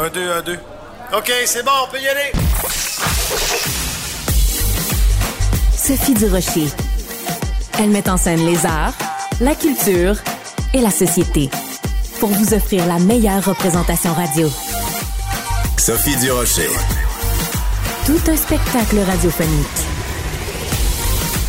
Un, deux, un, deux. OK, c'est bon, on peut y aller. Sophie Durocher. Elle met en scène les arts, la culture et la société pour vous offrir la meilleure représentation radio. Sophie Durocher. Tout un spectacle radiophonique.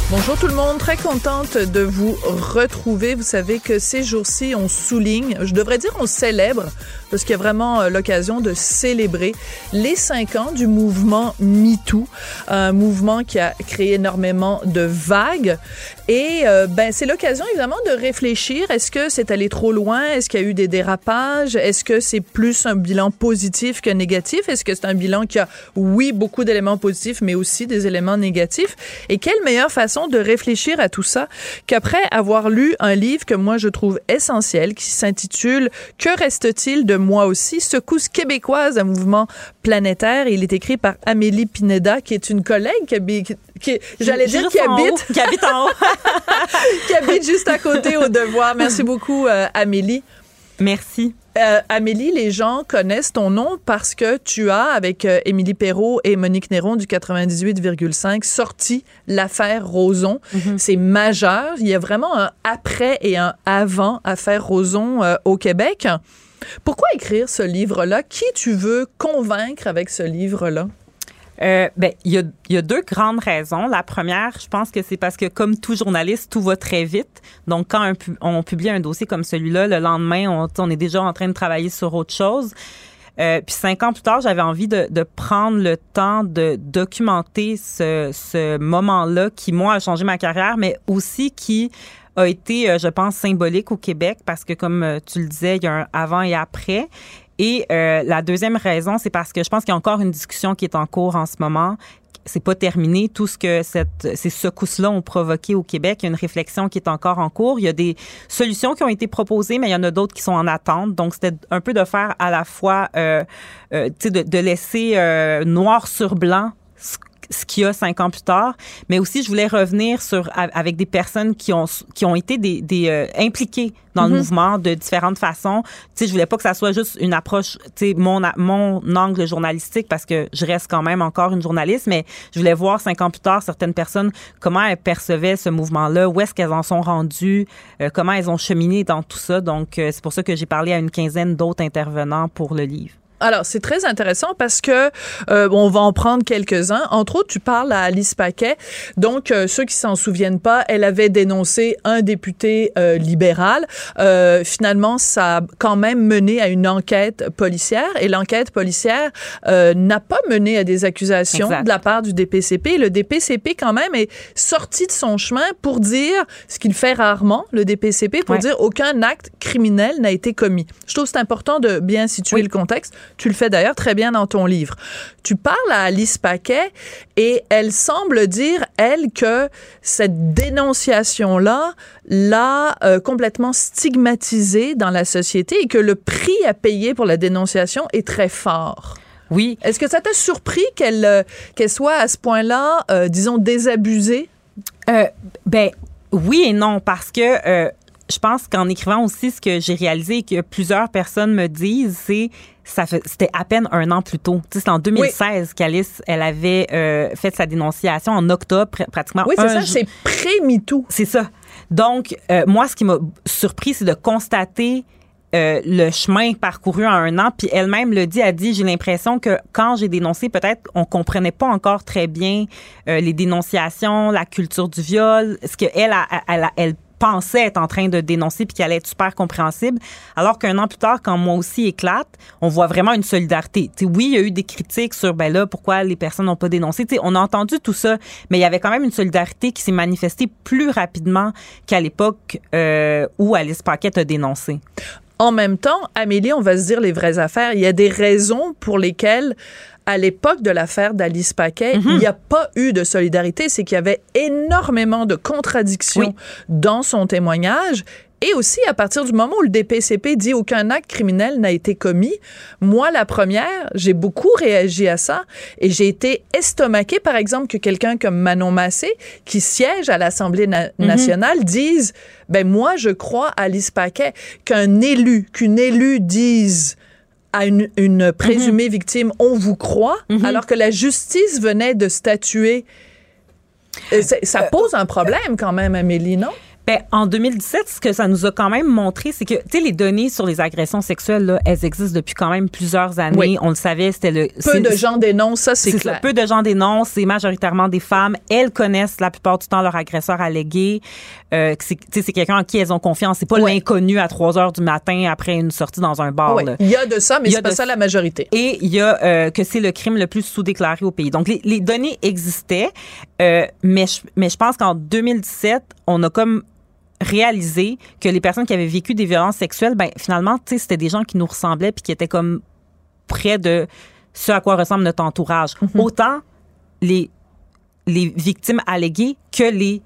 Bonjour tout le monde, très contente de vous retrouver. Vous savez que ces jours-ci, on souligne, je devrais dire on célèbre, parce qu'il y a vraiment euh, l'occasion de célébrer les cinq ans du mouvement MeToo, un mouvement qui a créé énormément de vagues. Et euh, ben c'est l'occasion évidemment de réfléchir. Est-ce que c'est allé trop loin? Est-ce qu'il y a eu des dérapages? Est-ce que c'est plus un bilan positif que négatif? Est-ce que c'est un bilan qui a oui beaucoup d'éléments positifs, mais aussi des éléments négatifs? Et quelle meilleure façon de réfléchir à tout ça qu'après avoir lu un livre que moi je trouve essentiel, qui s'intitule Que reste-t-il de moi aussi Secousse québécoise, un mouvement planétaire. Il est écrit par Amélie Pineda, qui est une collègue qui habite qui, j'allais dire qui habite, qui habite en haut, qui habite juste à côté au devoir. Merci beaucoup, euh, Amélie. Merci. Euh, Amélie, les gens connaissent ton nom parce que tu as, avec euh, Émilie Perrault et Monique Néron du 98,5, sorti l'affaire Roson. Mhm. C'est majeur. Il y a vraiment un après et un avant affaire Roson euh, au Québec. Pourquoi écrire ce livre-là? Qui tu veux convaincre avec ce livre-là? Euh, ben, il y a, deux grandes raisons. La première, je pense que c'est parce que comme tout journaliste, tout va très vite. Donc, quand on publie un dossier comme celui-là, le lendemain, on, est déjà en train de travailler sur autre chose. Euh, puis cinq ans plus tard, j'avais envie de, de, prendre le temps de documenter ce, ce moment-là qui, moi, a changé ma carrière, mais aussi qui a été, euh, je pense, symbolique au Québec parce que, comme euh, tu le disais, il y a un avant et après. Et euh, la deuxième raison, c'est parce que je pense qu'il y a encore une discussion qui est en cours en ce moment. C'est pas terminé. Tout ce que cette, ces secousses-là ont provoqué au Québec, il y a une réflexion qui est encore en cours. Il y a des solutions qui ont été proposées, mais il y en a d'autres qui sont en attente. Donc, c'était un peu de faire à la fois, tu sais, de, de, laisser noir sur blanc ce qu'il y a cinq ans plus tard, mais aussi je voulais revenir sur avec des personnes qui ont qui ont été des, des euh, impliquées dans le mouvement de différentes façons. Tu sais, je voulais pas que ça soit juste une approche, tu sais, mon mon angle journalistique parce que je reste quand même encore une journaliste, mais je voulais voir cinq ans plus tard certaines personnes comment elles percevaient ce mouvement-là, où est-ce qu'elles en sont rendues, euh, comment elles ont cheminé dans tout ça. Donc euh, c'est pour ça que j'ai parlé à une quinzaine d'autres intervenants pour le livre. Alors, c'est très intéressant parce que euh, on va en prendre quelques-uns. Entre autres, tu parles à Alice Paquet. Donc, euh, ceux qui s'en souviennent pas, elle avait dénoncé un député euh, libéral. Euh, finalement, ça a quand même mené à une enquête policière et l'enquête policière euh, n'a pas mené à des accusations Exact. de la part du DPCP. Le DPCP, quand même, est sorti de son chemin pour dire ce qu'il fait rarement, le DPCP, pour Ouais. dire aucun acte criminel n'a été commis. Je trouve que c'est important de bien situer Oui. le contexte. Tu le fais d'ailleurs très bien dans ton livre. Tu parles à Alice Paquet et elle semble dire, elle, que cette dénonciation-là l'a euh, complètement stigmatisée dans la société et que le prix à payer pour la dénonciation est très fort. Oui, Est-ce que ça t'a surpris qu'elle euh, qu'elle soit à ce point-là, euh, disons, désabusée? Euh, ben oui et non parce que je pense qu'en écrivant aussi ce que j'ai réalisé et que plusieurs personnes me disent, c'est ça c'était à peine un an plus tôt. C'est en 2016 qu'Alice elle avait euh, fait sa dénonciation en octobre pr- pratiquement. Oui, c'est ça, c'est pré-MeToo. c'est ça. Donc, euh, moi, ce qui m'a surpris, c'est de constater euh, le chemin parcouru en un an. Puis elle-même le dit, a dit, j'ai l'impression que quand j'ai dénoncé, peut-être on comprenait pas encore très bien euh, les dénonciations, la culture du viol, ce que elle, a- elle, a- elle pensait être en train de dénoncer puis qu'elle allait être super compréhensible. Alors qu'un an plus tard, quand moi aussi éclate, on voit vraiment une solidarité. Tu sais, oui, il y a eu des critiques sur ben là pourquoi les personnes n'ont pas dénoncé. Tu sais, on a entendu tout ça, mais il y avait quand même une solidarité qui s'est manifestée plus rapidement qu'à l'époque euh, où Alice Paquette a dénoncé. En même temps, Amélie, on va se dire les vraies affaires. Il y a des raisons pour lesquelles, à l'époque de l'affaire d'Alice Paquet, Mhm. il n'y a pas eu de solidarité. C'est qu'il y avait énormément de contradictions dans son témoignage. Et aussi, à partir du moment où le DPCP dit aucun acte criminel n'a été commis, moi, la première, j'ai beaucoup réagi à ça et j'ai été estomaquée, par exemple, que quelqu'un comme Manon Massé, qui siège à l'Assemblée na- Mhm. nationale, dise, ben moi, je crois à Alice Paquet, qu'un élu, qu'une élue dise à une, une présumée Mhm. victime, on vous croit, alors que la justice venait de statuer. Euh, Ça pose un problème quand même, Amélie, non? Ben, en 2017, ce que ça nous a quand même montré, c'est que, tu sais, les données sur les agressions sexuelles, là, elles existent depuis quand même plusieurs années. Oui. On le savait, c'était le... Peu de gens dénoncent, ça c'est c'est clair. ça, peu de gens dénoncent, c'est majoritairement des femmes. Elles connaissent la plupart du temps leur agresseur allégué. Euh, c'est, quelqu'un en qui elles ont confiance. C'est pas Ouais. l'inconnu à 3 heures du matin après une sortie dans un bar. Ouais. là. Il y a de ça, mais Il y a c'est pas de ça la majorité. Et il y a euh, que c'est le crime le plus sous-déclaré au pays. Donc, les, les données existaient, euh, mais, je, mais je pense qu'en 2017, on a comme réalisé que les personnes qui avaient vécu des violences sexuelles, ben finalement, tu sais, c'était des gens qui nous ressemblaient puis qui étaient comme près de ce à quoi ressemble notre entourage. Autant les, les victimes alléguées que les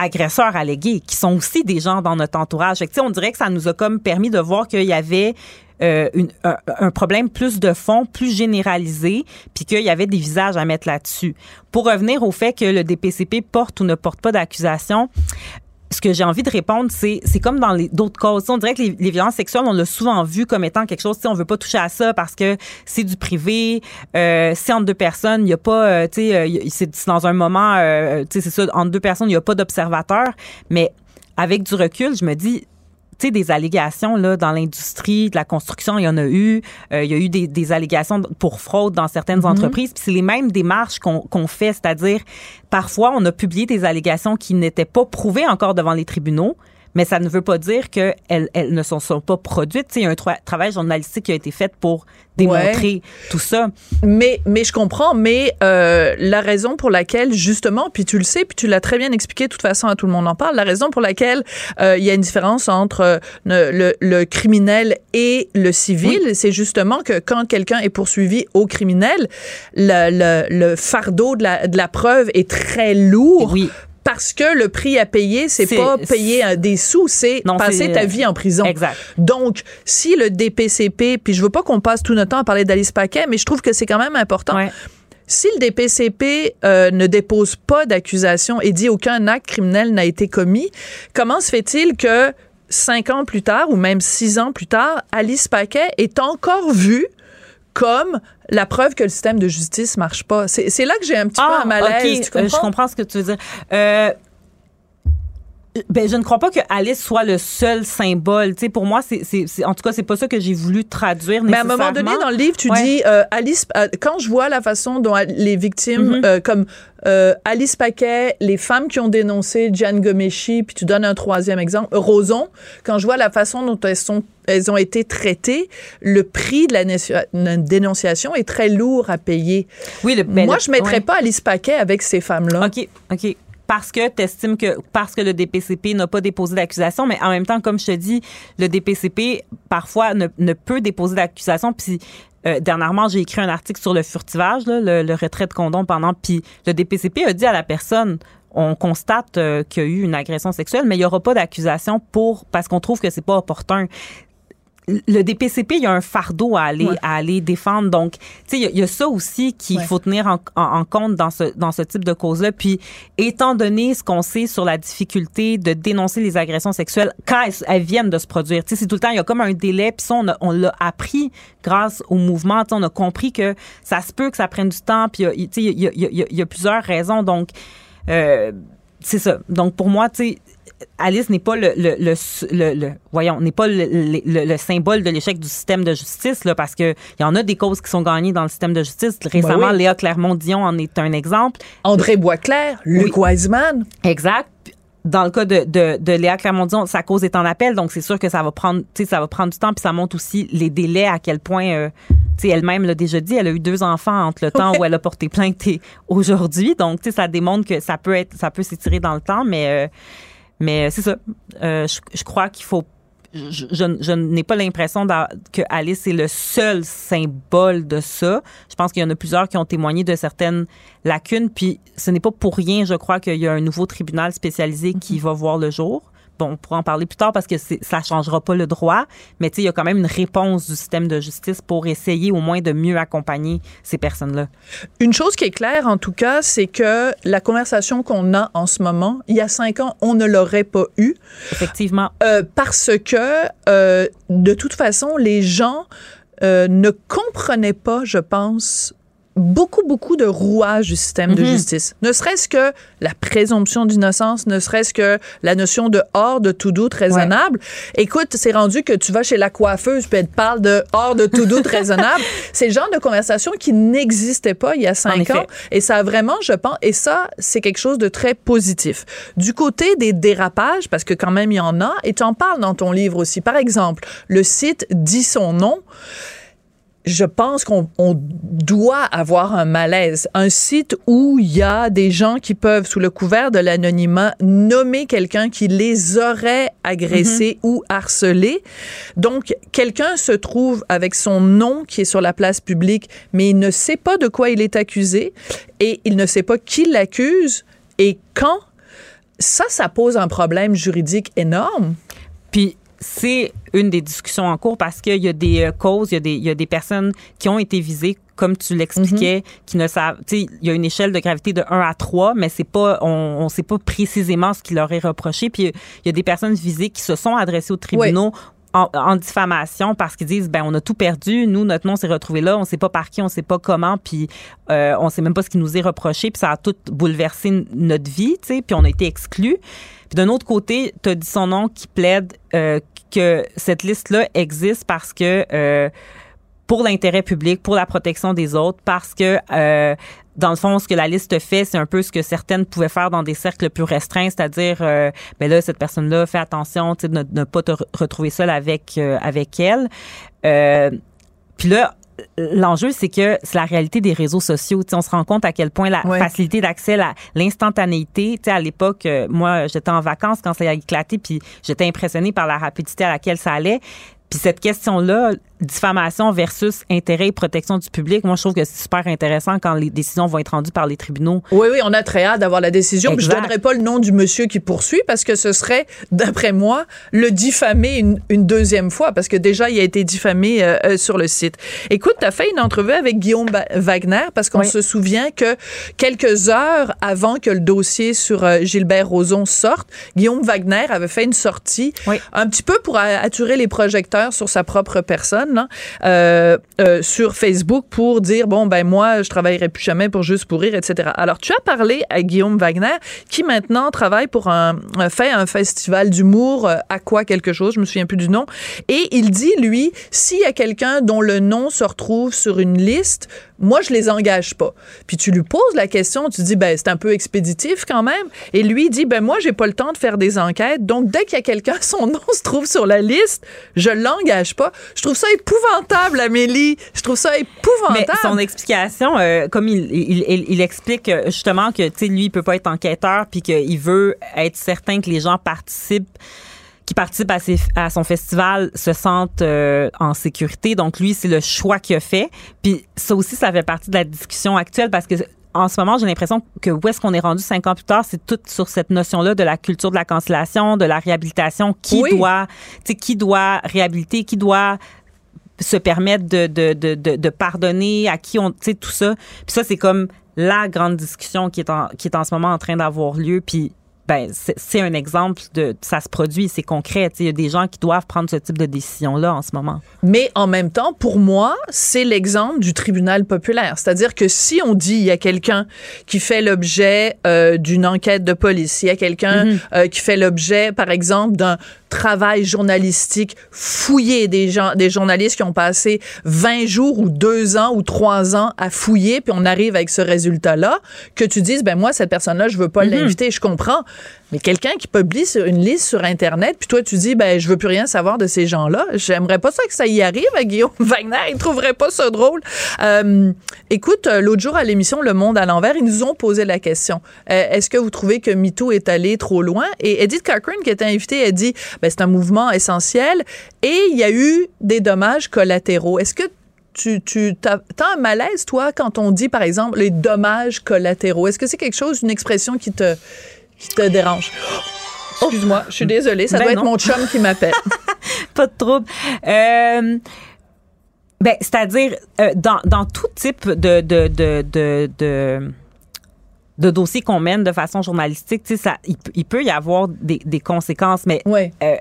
agresseurs allégués, qui sont aussi des gens dans notre entourage. On dirait que ça nous a comme permis de voir qu'il y avait euh, un problème plus de fond, plus généralisé, puis qu'il y avait des visages à mettre là-dessus. Pour revenir au fait que le DPCP porte ou ne porte pas d'accusation, ce que j'ai envie de répondre, c'est c'est comme dans d'autres causes. On dirait que les, violences sexuelles, on l'a souvent vu comme étant quelque chose, sais, on veut pas toucher à ça parce que c'est du privé, euh, c'est entre deux personnes, il y a pas, euh, tu sais, euh, c'est dans un moment, euh, tu sais, c'est ça, entre deux personnes, il y a pas d'observateur. Mais avec du recul, je me dis, tu sais, des allégations là dans l'industrie de la construction, il y en a eu. Euh, il y a eu des, des allégations pour fraude dans certaines entreprises. Puis c'est les mêmes démarches qu'on qu'on fait, c'est-à-dire parfois on a publié des allégations qui n'étaient pas prouvées encore devant les tribunaux. Mais ça ne veut pas dire qu'elles elles ne sont, sont pas produites. Tu sais, il y a un tra- travail journalistique qui a été fait pour démontrer tout ça. Mais, mais je comprends, mais euh, la raison pour laquelle, justement, puis tu le sais, puis tu l'as très bien expliqué, de toute façon, à tout le monde en parle, la raison pour laquelle euh, il y a une différence entre euh, le, le criminel et le civil, c'est justement que quand quelqu'un est poursuivi au criminel, le, le, le fardeau de la, de la preuve est très lourd. Oui. Parce que le prix à payer, c'est pas payer un des sous, c'est passer ta vie en prison. Exact. Donc, si le DPCP, puis je veux pas qu'on passe tout notre temps à parler d'Alice Paquet, mais je trouve que c'est quand même important. Ouais. Si le DPCP euh, ne dépose pas d'accusation et dit aucun acte criminel n'a été commis, comment se fait-il que cinq ans plus tard ou même six ans plus tard, Alice Paquet est encore vue comme la preuve que le système de justice marche pas? C'est là que j'ai un petit peu un malaise. ok, tu euh, comprends? je comprends ce que tu veux dire. Euh, ben, je ne crois pas que Alice soit le seul symbole. Tu sais, pour moi, c'est, en tout cas, c'est pas ça que j'ai voulu traduire Mais à un moment donné, dans le livre, tu Ouais. dis, euh, Alice, euh, quand je vois la façon dont les victimes, Mhm. euh, comme Alice Paquet, les femmes qui ont dénoncé Gian Gomeshi, puis tu donnes un troisième exemple, Roson, quand je vois la façon dont elles, sont, elles ont été traitées, le prix de la dénonciation est très lourd à payer. Oui, le, ben, Moi, le- je mettrais ouais. pas Alice Paquet avec ces femmes-là. OK, OK. Parce que tu estimes que parce que le DPCP n'a pas déposé d'accusation, mais en même temps, comme je te dis, le DPCP parfois ne, peut déposer d'accusation. Puis euh, dernièrement, j'ai écrit un article sur le furtivage, le retrait de condom pendant. Puis le DPCP a dit à la personne on constate euh, qu'il y a eu une agression sexuelle, mais il n'y aura pas d'accusation pour parce qu'on trouve que c'est pas opportun. Le DPCP, il y a un fardeau à aller Ouais. à aller défendre. Donc, tu sais, il y a- il y, a ça aussi qu'il Ouais. faut tenir en, en- en compte dans ce dans ce type de cause-là. Puis, étant donné ce qu'on sait sur la difficulté de dénoncer les agressions sexuelles quand elles, elles viennent de se produire, tu sais, c'est tout le temps il y a comme un délai. Puis ça, on, a- on l'a appris grâce au mouvement. Tu sais, on a compris que ça se peut que ça prenne du temps. Puis, tu sais, il y a, il y a- il y a- il y a plusieurs raisons. Donc, euh, c'est ça. Donc, pour moi, tu sais Alice n'est pas le, le, le, le- le- voyons, n'est pas le, le- le- le symbole de l'échec du système de justice, là, parce que il y en a des causes qui sont gagnées dans le système de justice. Récemment, Ben oui. Léa Clermont-Dion en est un exemple. André Boisclair, Luc Wiseman. Exact. Dans le cas de, de, de Léa Clermont-Dion, sa cause est en appel, donc c'est sûr que ça va prendre, ça va prendre du temps, puis ça montre aussi les délais, à quel point, euh, tu sais, elle-même l'a déjà dit, elle a eu deux enfants entre le temps Ouais. où elle a porté plainte et aujourd'hui, donc tu sais, ça démontre que ça peut être, ça peut s'étirer dans le temps, mais, euh, mais c'est ça. Euh, je, je crois qu'il faut je, je- je n'ai pas l'impression que Alice est le seul symbole de ça. Je pense qu'il y en a plusieurs qui ont témoigné de certaines lacunes. Puis ce n'est pas pour rien, je crois, qu'il y a un nouveau tribunal spécialisé qui va voir le jour. Bon, on pourra en parler plus tard parce que ça changera pas le droit, mais tu sais, il y a quand même une réponse du système de justice pour essayer au moins de mieux accompagner ces personnes-là. Une chose qui est claire, en tout cas, c'est que la conversation qu'on a en ce moment, il y a cinq ans, on ne l'aurait pas eue. Effectivement. Euh, parce que, euh, de toute façon, les gens euh, ne comprenaient pas, je pense, beaucoup, beaucoup de rouages du système de Mhm. justice. Ne serait-ce que la présomption d'innocence, ne serait-ce que la notion de hors de tout doute raisonnable. Écoute, c'est rendu que tu vas chez la coiffeuse puis elle te parle de hors de tout doute raisonnable. C'est le genre de conversation qui n'existait pas il y a cinq ans. Et ça a vraiment, je pense, et ça, c'est quelque chose de très positif. Du côté des dérapages, parce que quand même il y en a, et tu en parles dans ton livre aussi. Par exemple, le site dit son nom. Je pense qu'on on doit avoir un malaise. Un site où il y a des gens qui peuvent, sous le couvert de l'anonymat, nommer quelqu'un qui les aurait agressés ou harcelés. Donc, quelqu'un se trouve avec son nom qui est sur la place publique, mais il ne sait pas de quoi il est accusé et il ne sait pas qui l'accuse et quand? Ça, ça pose un problème juridique énorme. Puis c'est une des discussions en cours parce qu'il y a des euh, causes, il y, a des, il y a des personnes qui ont été visées, comme tu l'expliquais, qui ne savent. Tu sais, il y a une échelle de gravité de 1 à 3, mais c'est pas, on ne sait pas précisément ce qui leur est reproché. Puis il y a des personnes visées qui se sont adressées aux tribunaux. En, en diffamation parce qu'ils disent ben on a tout perdu nous notre nom s'est retrouvé là on sait pas par qui on sait pas comment puis euh, on sait même pas ce qui nous est reproché puis ça a tout bouleversé notre vie tu sais puis on a été exclus puis d'un autre côté, tu as dit son nom qui plaide euh, que cette liste-là existe parce que euh, pour l'intérêt public, pour la protection des autres, parce que euh, dans le fond, ce que la liste fait, c'est un peu ce que certaines pouvaient faire dans des cercles plus restreints, c'est-à-dire, euh, ben là, cette personne-là, fais attention, tu ne, ne pas te re- retrouver seule avec euh, avec elle. Puis là, l'enjeu, c'est que c'est la réalité des réseaux sociaux. On se rend compte à quel point la Ouais. facilité d'accès, l'instantanéité. À l'époque, euh, moi, j'étais en vacances quand ça a éclaté, puis j'étais impressionnée par la rapidité à laquelle ça allait. Puis cette question-là, diffamation versus intérêt et protection du public, moi, je trouve que c'est super intéressant quand les décisions vont être rendues par les tribunaux. Oui, oui, on a très hâte d'avoir la décision. Je Exact. donnerai pas le nom du monsieur qui poursuit parce que ce serait, d'après moi, le diffamer une, une deuxième fois parce que déjà, il a été diffamé euh, euh, sur le site. Écoute, tu as fait une entrevue avec Guillaume Ba- Wagner parce qu'on Oui. se souvient que quelques heures avant que le dossier sur euh, Gilbert Rozon sorte, Guillaume Wagner avait fait une sortie Oui. un petit peu pour attirer les projecteurs sur sa propre personne euh, euh, sur Facebook pour dire bon ben moi je travaillerai plus jamais pour juste pour rire etc. Alors tu as parlé à Guillaume Wagner qui maintenant travaille pour un, un- fait un festival d'humour euh, à quoi quelque chose je me souviens plus du nom et il dit lui s'il y a quelqu'un dont le nom se retrouve sur une liste moi je les engage pas. Puis tu lui poses la question tu dis ben c'est un peu expéditif quand même. Et lui dit ben moi j'ai pas le temps de faire des enquêtes. Donc dès qu'il y a quelqu'un son nom se trouve sur la liste je l'engage pas. Je trouve ça épouvantable Amélie. Je trouve ça Mais épouvantable. son explication, euh, comme il, il, il, il explique euh, justement que, tu sais, lui, il peut pas être enquêteur, puis qu'il veut être certain que les gens participent qui participent à, ses- à son festival se sentent euh, en sécurité. Donc, lui, c'est le choix qu'il a fait. Puis ça aussi, ça fait partie de la discussion actuelle parce que en ce moment, j'ai l'impression que où est-ce qu'on est rendu cinq ans plus tard, c'est tout sur cette notion-là de la culture de la cancellation, de la réhabilitation. Qui Oui. doit, qui doit réhabiliter, qui doit se permettre de, de, de, de, de pardonner, à qui on, tu sais, tout ça. Puis ça, c'est comme la grande discussion qui est en, qui est en ce moment en train d'avoir lieu. Puis, ben c'est un exemple de ça se produit, c'est concret. Il y a des gens qui doivent prendre ce type de décision-là en ce moment. Mais en même temps, pour moi, c'est l'exemple du tribunal populaire. C'est-à-dire que si on dit il y a quelqu'un qui fait l'objet euh, d'une enquête de police, il y a quelqu'un Mm-hmm. euh, qui fait l'objet, par exemple, d'un travail journalistique fouillé des gens, des journalistes qui ont passé 20 jours ou deux ans ou trois ans à fouiller, puis on arrive avec ce résultat-là, que tu dises, ben moi, cette personne-là, je veux pas Mm-hmm. l'inviter, je comprends. Mais quelqu'un qui publie sur une liste sur Internet, puis toi, tu dis, ben, je veux plus rien savoir de ces gens-là. J'aimerais pas ça que ça y arrive à Guillaume Wagner. Il trouverait pas ça drôle. Euh, écoute, euh, l'autre jour à l'émission Le Monde à l'envers, ils nous ont posé la question. Euh, Est-ce que vous trouvez que MeToo est allé trop loin? Et Edith Cochrane, qui était invitée, a dit, ben, c'est un mouvement essentiel et il y a eu des dommages collatéraux. Est-ce que tu, tu as, un malaise, toi, quand on dit, par exemple, les dommages collatéraux? Est-ce que c'est quelque chose, une expression qui te, qui te dérange? Excuse-moi, je suis désolée, ça Ben doit non. être mon chum qui m'appelle. Pas de trouble. Euh, ben, c'est-à-dire, euh, dans, dans tout type de, de, de, de, de, de dossier qu'on mène de façon journalistique, tu sais, ça, il, peut- il peut y avoir des, des conséquences, mais Ouais. euh,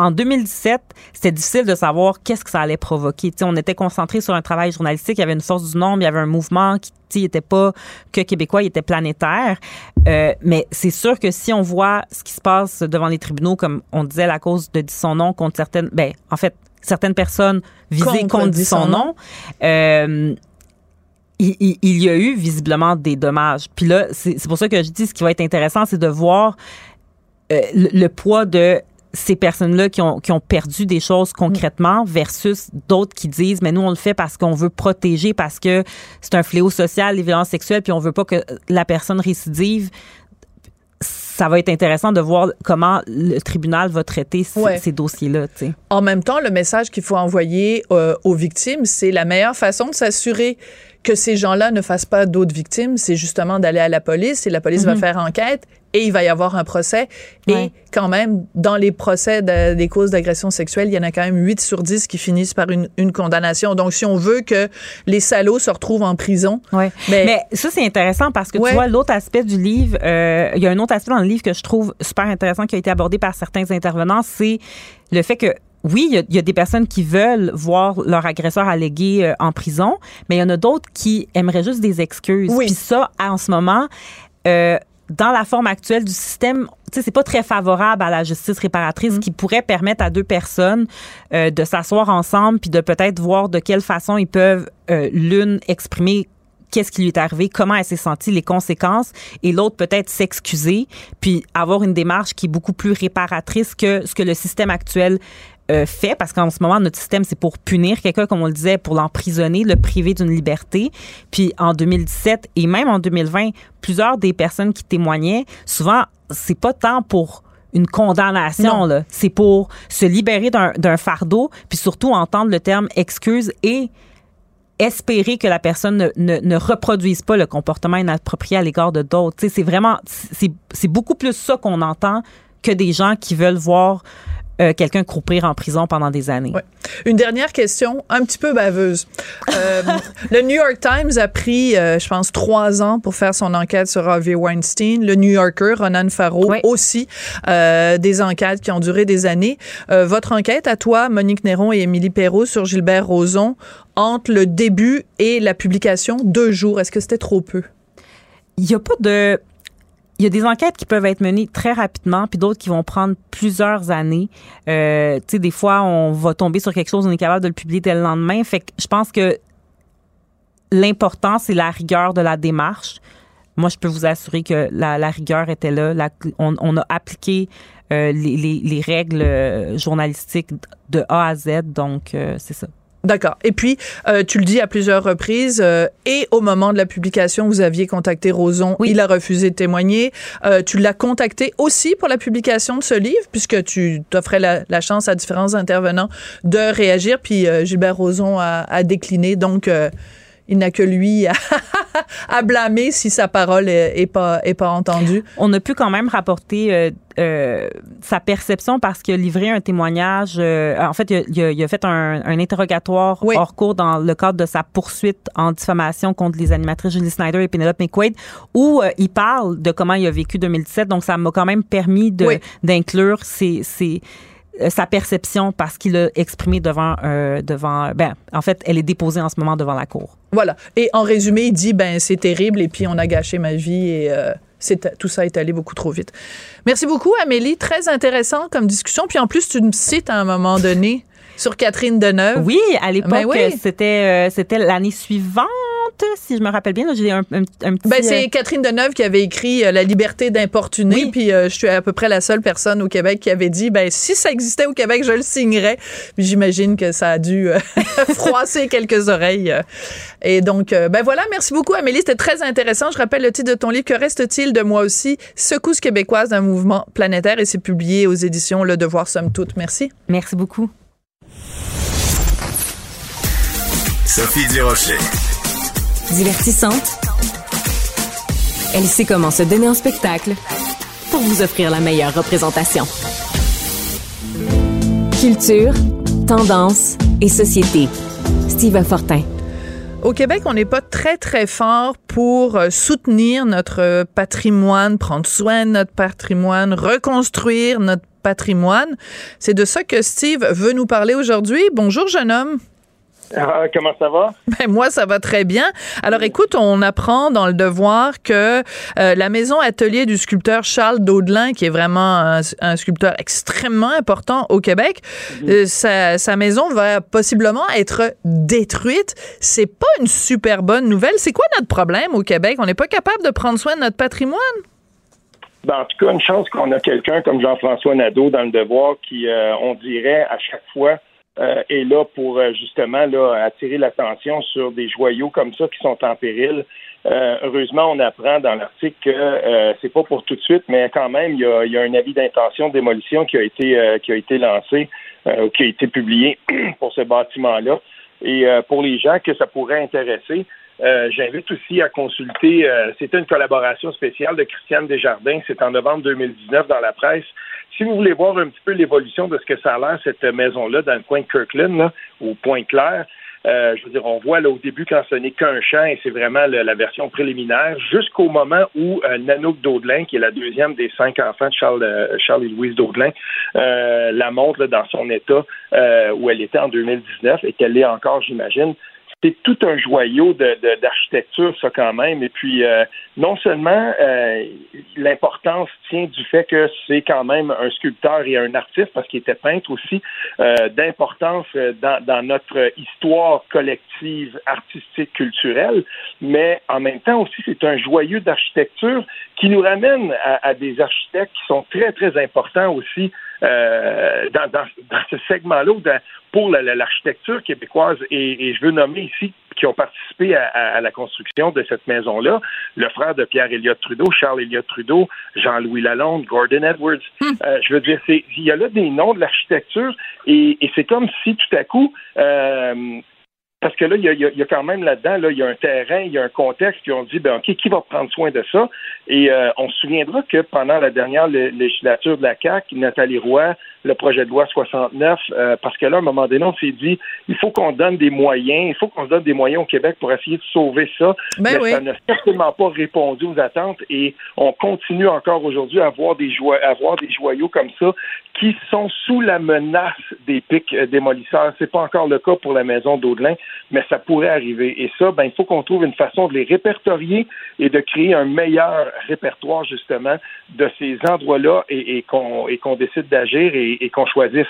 en 2017, c'était difficile de savoir qu'est-ce que ça allait provoquer. Tu sais, on était concentré sur un travail journalistique, il y avait une force du nombre, il y avait un mouvement qui tu sais, il était pas que québécois, il était planétaire. Euh, mais c'est sûr que si on voit ce qui se passe devant les tribunaux, comme on disait, la cause de dit son nom contre certaines, ben en fait, certaines personnes visées Contre contre, dit son nom. euh, il, il- il y a eu visiblement des dommages. Puis là, c'est pour ça que je dis ce qui va être intéressant, c'est de voir euh, le, le poids de ces personnes-là qui ont, qui ont perdu des choses concrètement versus d'autres qui disent mais nous on le fait parce qu'on veut protéger parce que c'est un fléau social les violences sexuelles puis on veut pas que la personne récidive ça va être intéressant de voir comment le tribunal va traiter ces, Ouais. ces dossiers-là En même temps, le message qu'il faut envoyer euh, aux victimes, c'est la meilleure façon de s'assurer que ces gens-là ne fassent pas d'autres victimes, c'est justement d'aller à la police et la police va faire enquête et il va y avoir un procès. Et quand même, dans les procès de- des causes d'agression sexuelle, il y en a quand même 8 sur 10 qui finissent par une, une condamnation. Donc, si on veut que les salauds se retrouvent en prison, Ouais. Mais- Mais, ça, c'est intéressant parce que Ouais. tu vois, l'autre aspect du livre, euh, il y a un autre aspect dans le livre que je trouve super intéressant qui a été abordé par certains intervenants, c'est le fait que oui, il y a- il y, a des personnes qui veulent voir leur agresseur allégué euh, en prison, mais il y en a d'autres qui aimeraient juste des excuses. Oui. Puis ça, en ce moment, euh, dans la forme actuelle du système, tu sais, c'est pas très favorable à la justice réparatrice qui pourrait permettre à deux personnes euh, de s'asseoir ensemble puis de peut-être voir de quelle façon ils peuvent l'une exprimer qu'est-ce qui lui est arrivé, comment elle s'est sentie, les conséquences, et l'autre peut-être s'excuser, puis avoir une démarche qui est beaucoup plus réparatrice que ce que le système actuel euh, fait, parce qu'en ce moment, notre système, c'est pour punir quelqu'un, comme on le disait, pour l'emprisonner, le priver d'une liberté. Puis en 2017 et même en 2020, plusieurs des personnes qui témoignaient, souvent, c'est pas tant pour une condamnation. C'est pour se libérer d'un d'un fardeau, puis surtout entendre le terme excuse et espérer que la personne ne, ne, reproduise pas le comportement inapproprié à l'égard de d'autres. C'est vraiment, c'est beaucoup plus ça qu'on entend que des gens qui veulent voir euh, quelqu'un croupir en prison pendant des années. Ouais. Une dernière question, un petit peu baveuse. Euh, le New York Times a pris, euh, je pense, trois ans pour faire son enquête sur Harvey Weinstein. Le New Yorker, Ronan Farrow, Ouais. aussi, euh, des enquêtes qui ont duré des années. Euh, votre enquête à toi, Monique Néron et Émilie Perrault sur Gilbert Rozon, entre le début et la publication, deux jours. Est-ce que c'était trop peu? Il y a pas de il y a des enquêtes qui peuvent être menées très rapidement, puis d'autres qui vont prendre plusieurs années. Euh, tu sais, des fois, on va tomber sur quelque chose, on est capable de le publier dès le lendemain. Fait que je pense que l'important, c'est la rigueur de la démarche. Moi, je peux vous assurer que la, la rigueur était là. La- on, on a appliqué euh, les, les- les règles euh, journalistiques de A à Z, donc euh, c'est ça. D'accord. Et puis, euh, tu le dis à plusieurs reprises, euh, et au moment de la publication, vous aviez contacté Roson. Oui. Il a refusé de témoigner. Euh, tu l'as contacté aussi pour la publication de ce livre, puisque tu t'offrais la, la chance à différents intervenants de réagir. Puis euh, Gilbert Roson a, a décliné. Donc, euh, il n'a que lui à, à blâmer si sa parole est, est pas est pas entendue. On a pu quand même rapporter euh, euh, sa perception parce qu'il a livré un témoignage. euh, en fait, il a, il a- il a fait un, un interrogatoire Oui. hors cours dans le cadre de sa poursuite en diffamation contre les animatrices Julie Snyder et Penelope McQuaid, où il parle de comment il a vécu 2017. Donc, ça m'a quand même permis de Oui. d'inclure ses, ses- euh, sa perception parce qu'il a exprimé devant euh, devant ben en fait elle est déposée en ce moment devant la cour. Voilà. Et en résumé, il dit ben c'est terrible et puis on a gâché ma vie et euh, c'est tout ça est allé beaucoup trop vite. Merci beaucoup Amélie, très intéressant comme discussion. Puis en plus tu me cites à un moment donné sur Catherine Deneuve. Oui, à l'époque Ben oui. c'était euh, c'était l'année suivante si je me rappelle bien j'ai un, un, un petit Ben, c'est euh, Catherine Deneuve qui avait écrit euh, La liberté d'importuner. Oui. Puis euh, je suis à peu près la seule personne au Québec qui avait dit ben si ça existait au Québec, je le signerais. Puis j'imagine que ça a dû euh, froisser quelques oreilles. Et donc, euh, ben voilà, merci beaucoup Amélie, c'était très intéressant. Je rappelle le titre de ton livre, Que reste-t-il de moi aussi? Secousse québécoise d'un mouvement planétaire et c'est publié aux éditions Le Devoir Somme Toute. Merci. Merci beaucoup. Sophie Durocher. Divertissante. Elle sait comment se donner en spectacle pour vous offrir la meilleure représentation. Culture, tendance et société. Steve Fortin. Au Québec, on n'est pas très, très fort pour euh, soutenir notre euh, patrimoine, prendre soin de notre patrimoine, reconstruire notre patrimoine. C'est de ça que Steve veut nous parler aujourd'hui. Bonjour, jeune homme. Ah, comment ça va? Ben, moi, ça va très bien. Alors, écoute, on apprend dans le devoir que euh, la maison atelier du sculpteur Charles Daudelin, qui est vraiment un, un sculpteur extrêmement important au Québec, euh, sa, sa maison va possiblement être détruite. C'est pas une super bonne nouvelle. C'est quoi notre problème au Québec? On n'est pas capable de prendre soin de notre patrimoine? Ben, en tout cas, une chance qu'on a quelqu'un comme Jean-François Nadeau dans le devoir qui, euh, on dirait, à chaque fois, euh, est là pour euh, justement là, attirer l'attention sur des joyaux comme ça qui sont en péril. Euh, heureusement, on apprend dans l'article que c'est pas pour tout de suite, mais quand même, il y a, un avis d'intention de démolition qui a été qui a été lancé, euh, qui a été publié pour ce bâtiment-là. Et pour les gens que ça pourrait intéresser, euh, j'invite aussi à consulter. euh, C'était une collaboration spéciale de Christiane Desjardins. C'est en novembre 2019 dans la presse. Si vous voulez voir un petit peu l'évolution de ce que ça a l'air, cette maison-là, dans le coin de Kirkland, là, au Point-Clair, euh, je veux dire, on voit là au début quand ce n'est qu'un champ et c'est vraiment la version préliminaire, jusqu'au moment où euh, Nanook Daudelin, qui est la deuxième des cinq enfants de Charles, euh, Charles et Louise Daudelin, euh, la montre là, dans son état euh, où elle était en 2019 et qu'elle est encore, j'imagine. C'est tout un joyau de- de- d'architecture, ça quand même. Et puis, euh, non seulement euh, l'importance tient du fait que c'est quand même un sculpteur et un artiste, parce qu'il était peintre aussi, euh, d'importance euh, dans, dans notre histoire collective, artistique, culturelle, mais en même temps aussi, c'est un joyau d'architecture qui nous ramène à, à des architectes qui sont très, très importants aussi euh, dans, dans, dans ce segment-là pour la- la- l'architecture québécoise. Et, et je veux nommer ici qui ont participé à, à- à la construction de cette maison-là, le frère de Pierre Elliott Trudeau, Charles Elliott Trudeau, Jean-Louis Lalonde, Gordon Edwards. Euh, je veux dire, il y a là des noms de l'architecture et, et c'est comme si tout à coup, euh, parce que là, il y a, il y quand même là-dedans, là, il y a un terrain, il y a un contexte, puis on dit, ben, OK, qui va prendre soin de ça? Et euh, on se souviendra que pendant la dernière lé- législature de la CAQ, Nathalie Roy, le projet de loi 69, euh, parce que là, à un moment donné, on s'est dit, il faut qu'on donne des moyens, il faut qu'on se donne des moyens au Québec pour essayer de sauver ça. Ben mais oui. ça n'a certainement pas répondu aux attentes et on continue encore aujourd'hui à avoir des, à avoir des joyaux comme ça qui sont sous la menace des pics euh, démolisseurs. C'est pas encore le cas pour la maison d'Audelin, mais ça pourrait arriver. Et ça, ben, il faut qu'on trouve une façon de les répertorier et de créer un meilleur répertoire, justement, de ces endroits-là et, et qu'on décide d'agir et, et qu'on choisisse.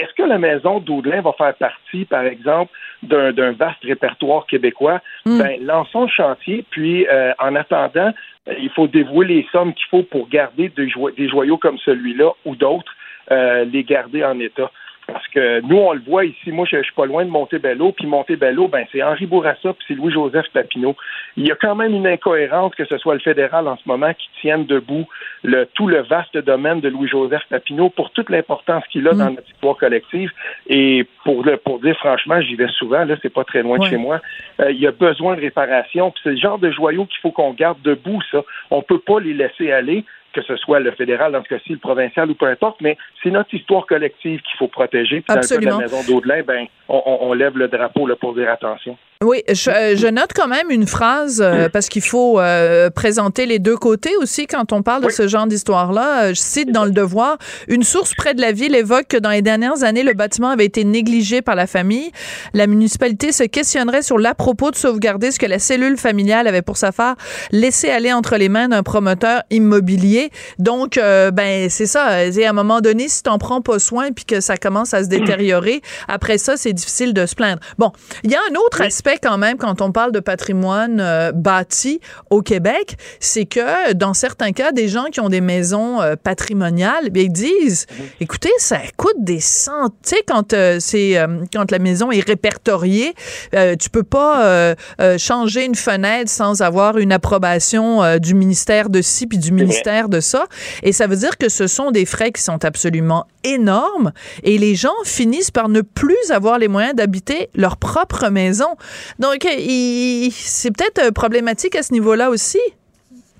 Est-ce que la maison d'Audelin va faire partie, par exemple, d'un vaste répertoire québécois? Ben, lançons le chantier, puis euh, en attendant, euh, il faut dévouer les sommes qu'il faut pour garder des, des joyaux comme celui-là ou d'autres, euh, les garder en état. Parce que nous, on le voit ici. Moi, je, je suis pas loin de Montebello. Puis Montebello, ben, c'est Henri Bourassa puis c'est Louis-Joseph Papineau. Il y a quand même une incohérence que ce soit le fédéral en ce moment qui tienne debout le, tout le vaste domaine de Louis-Joseph Papineau pour toute l'importance qu'il a dans notre histoire collective. Et pour, le, pour dire franchement, j'y vais souvent, là, c'est pas très loin de chez moi. Euh, il y a besoin de réparation. Puis c'est le genre de joyaux qu'il faut qu'on garde debout, ça. On peut pas les laisser aller que ce soit le fédéral, dans ce cas-ci, le provincial ou peu importe, mais c'est notre histoire collective qu'il faut protéger. Puis dans le cas de la maison d'Audelin, ben, on, on, lève le drapeau là, pour dire attention. Oui, je, euh, je, note quand même une phrase euh, parce qu'il faut euh, présenter les deux côtés aussi quand on parle de ce genre d'histoire-là. Je cite dans le Devoir, une source près de la ville évoque que dans les dernières années, le bâtiment avait été négligé par la famille. La municipalité se questionnerait sur l'à-propos de sauvegarder ce que la cellule familiale avait pour sa part laissé aller entre les mains d'un promoteur immobilier. Donc, ben c'est ça. À un moment donné, si t'en prends pas soin puis que ça commence à se détériorer, après ça, c'est difficile de se plaindre. Bon, il y a un autre aspect quand même quand on parle de patrimoine euh, bâti au Québec, c'est que dans certains cas, des gens qui ont des maisons euh, patrimoniales, bien, ils disent, mhm. écoutez, ça coûte des centaines. Tu sais, quand euh, c'est quand la maison est répertoriée, tu peux pas changer une fenêtre sans avoir une approbation du ministère de ci puis du ministère de ça. Et ça veut dire que ce sont des frais qui sont absolument énormes et les gens finissent par ne plus avoir les moyens d'habiter leur propre maison. Donc, c'est peut-être euh, problématique à ce niveau-là aussi.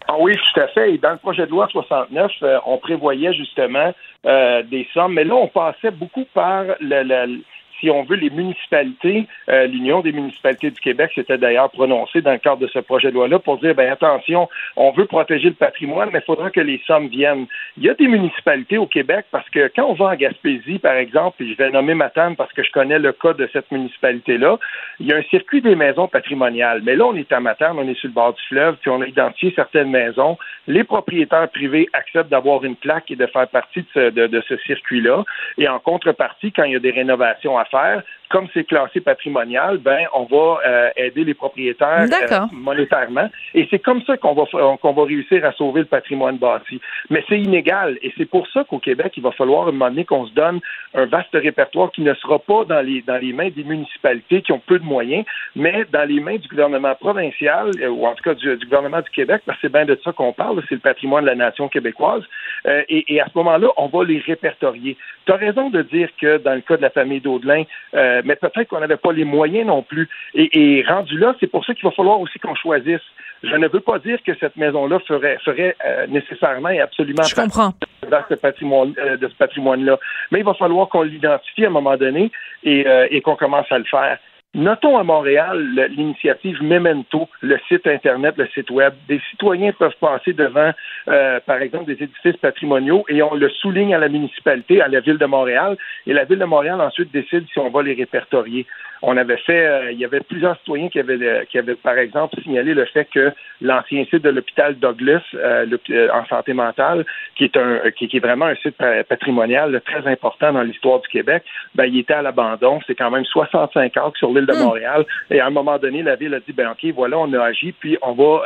Ah oui, tout à fait. Et dans le projet de loi 69, euh, on prévoyait justement euh, des sommes, mais là, on passait beaucoup par le, si on veut, les municipalités, euh, l'Union des municipalités du Québec s'était d'ailleurs prononcée dans le cadre de ce projet de loi-là pour dire, ben attention, on veut protéger le patrimoine, mais il faudra que les sommes viennent. Il y a des municipalités au Québec parce que quand on va en Gaspésie, par exemple, et je vais nommer Matane parce que je connais le cas de cette municipalité-là, il y a un circuit des maisons patrimoniales. Mais là, on est à Matane, on est sur le bord du fleuve, puis on a identifié certaines maisons. Les propriétaires privés acceptent d'avoir une plaque et de faire partie de ce, de ce circuit-là. Et en contrepartie, quand il y a des rénovations à faire comme c'est classé patrimonial, ben on va euh, aider les propriétaires euh, monétairement. Et c'est comme ça qu'on va qu'on va réussir à sauver le patrimoine bâti. Mais c'est inégal. Et c'est pour ça qu'au Québec, il va falloir un moment donné qu'on se donne un vaste répertoire qui ne sera pas dans les dans les mains des municipalités qui ont peu de moyens, mais dans les mains du gouvernement provincial, euh, ou en tout cas du, gouvernement du Québec, parce que c'est bien de ça qu'on parle, c'est le patrimoine de la nation québécoise. et, et, à ce moment-là, on va les répertorier. Tu as raison de dire que dans le cas de la famille d'Audelin, euh, mais peut-être qu'on n'avait pas les moyens non plus. Et, rendu là, c'est pour ça qu'il va falloir aussi qu'on choisisse. Je ne veux pas dire que cette maison-là ferait, ferait euh, nécessairement et absolument Je comprends. Dans ce patrimoine, euh, de ce patrimoine-là. Mais il va falloir qu'on l'identifie à un moment donné et, et qu'on commence à le faire. Notons à Montréal l'initiative Memento, le site Internet, le site Web. Des citoyens peuvent passer devant, euh, par exemple, des édifices patrimoniaux et on le souligne à la municipalité, à la ville de Montréal, et la ville de Montréal ensuite décide si on va les répertorier on avait fait, euh, il y avait plusieurs citoyens qui avaient, euh, qui avaient, par exemple, signalé le fait que l'ancien site de l'hôpital Douglas euh, en santé mentale, qui est un, qui, est vraiment un site patrimonial très important dans l'histoire du Québec, ben, il était à l'abandon. C'est quand même 65 ans sur l'île de hmm. Montréal. Et à un moment donné, la ville a dit, ben, OK, voilà, on a agi, puis on va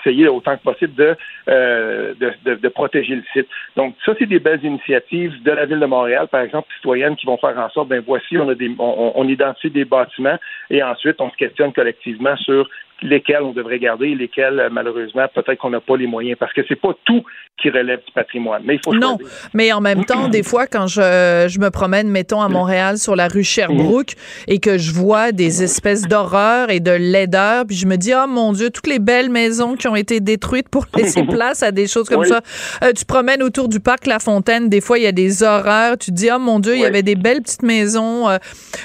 essayer autant que possible de, de, de, protéger le site. Donc, ça, c'est des belles initiatives de la ville de Montréal, par exemple, citoyennes qui vont faire en sorte, ben, voici, on a des, on, on identifie des bâtiments et ensuite on se questionne collectivement sur lesquels on devrait garder lesquels, malheureusement, peut-être qu'on n'a pas les moyens. Parce que c'est pas tout qui relève du patrimoine. Mais il faut Non, mais en même temps, des fois, quand je, je, me promène, mettons, à Montréal, sur la rue Sherbrooke, et que je vois des espèces d'horreurs et de laideurs, puis je me dis, oh mon Dieu, toutes les belles maisons qui ont été détruites pour laisser place à des choses comme ça. Euh, tu promènes autour du parc La Fontaine, des fois, il y a des horreurs. Tu te dis, oh mon Dieu, il y avait des belles petites maisons. Euh,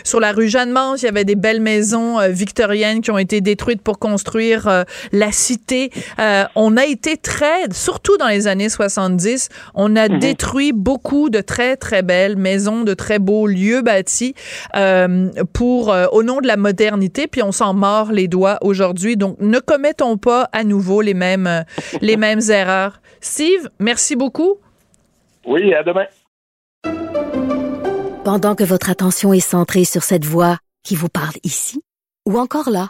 sur la rue Jeanne-Mance, il y avait des belles maisons euh, victoriennes qui ont été détruites pour construire euh, la cité. Euh, on a été très, surtout dans les années 70, on a mhm. détruit beaucoup de très, très belles maisons, de très beaux lieux bâtis euh, pour, au nom de la modernité, puis on s'en mord les doigts aujourd'hui. Donc, ne commettons pas à nouveau les mêmes, les mêmes erreurs. Steve, merci beaucoup. Oui, à demain. Pendant que votre attention est centrée sur cette voix qui vous parle ici, ou encore là,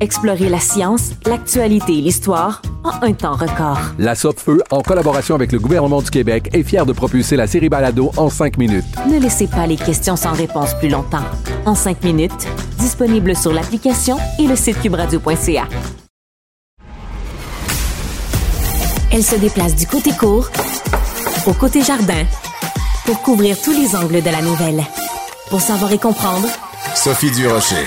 Explorez la science, l'actualité et l'histoire en un temps record. La Feu, en collaboration avec le gouvernement du Québec, est fière de propulser la série Balado en 5 minutes. Ne laissez pas les questions sans réponse plus longtemps. En 5 minutes, disponible sur l'application et le site cubradio.ca. Elle se déplace du côté court au côté jardin pour couvrir tous les angles de la nouvelle. Pour savoir et comprendre, Sophie Durocher.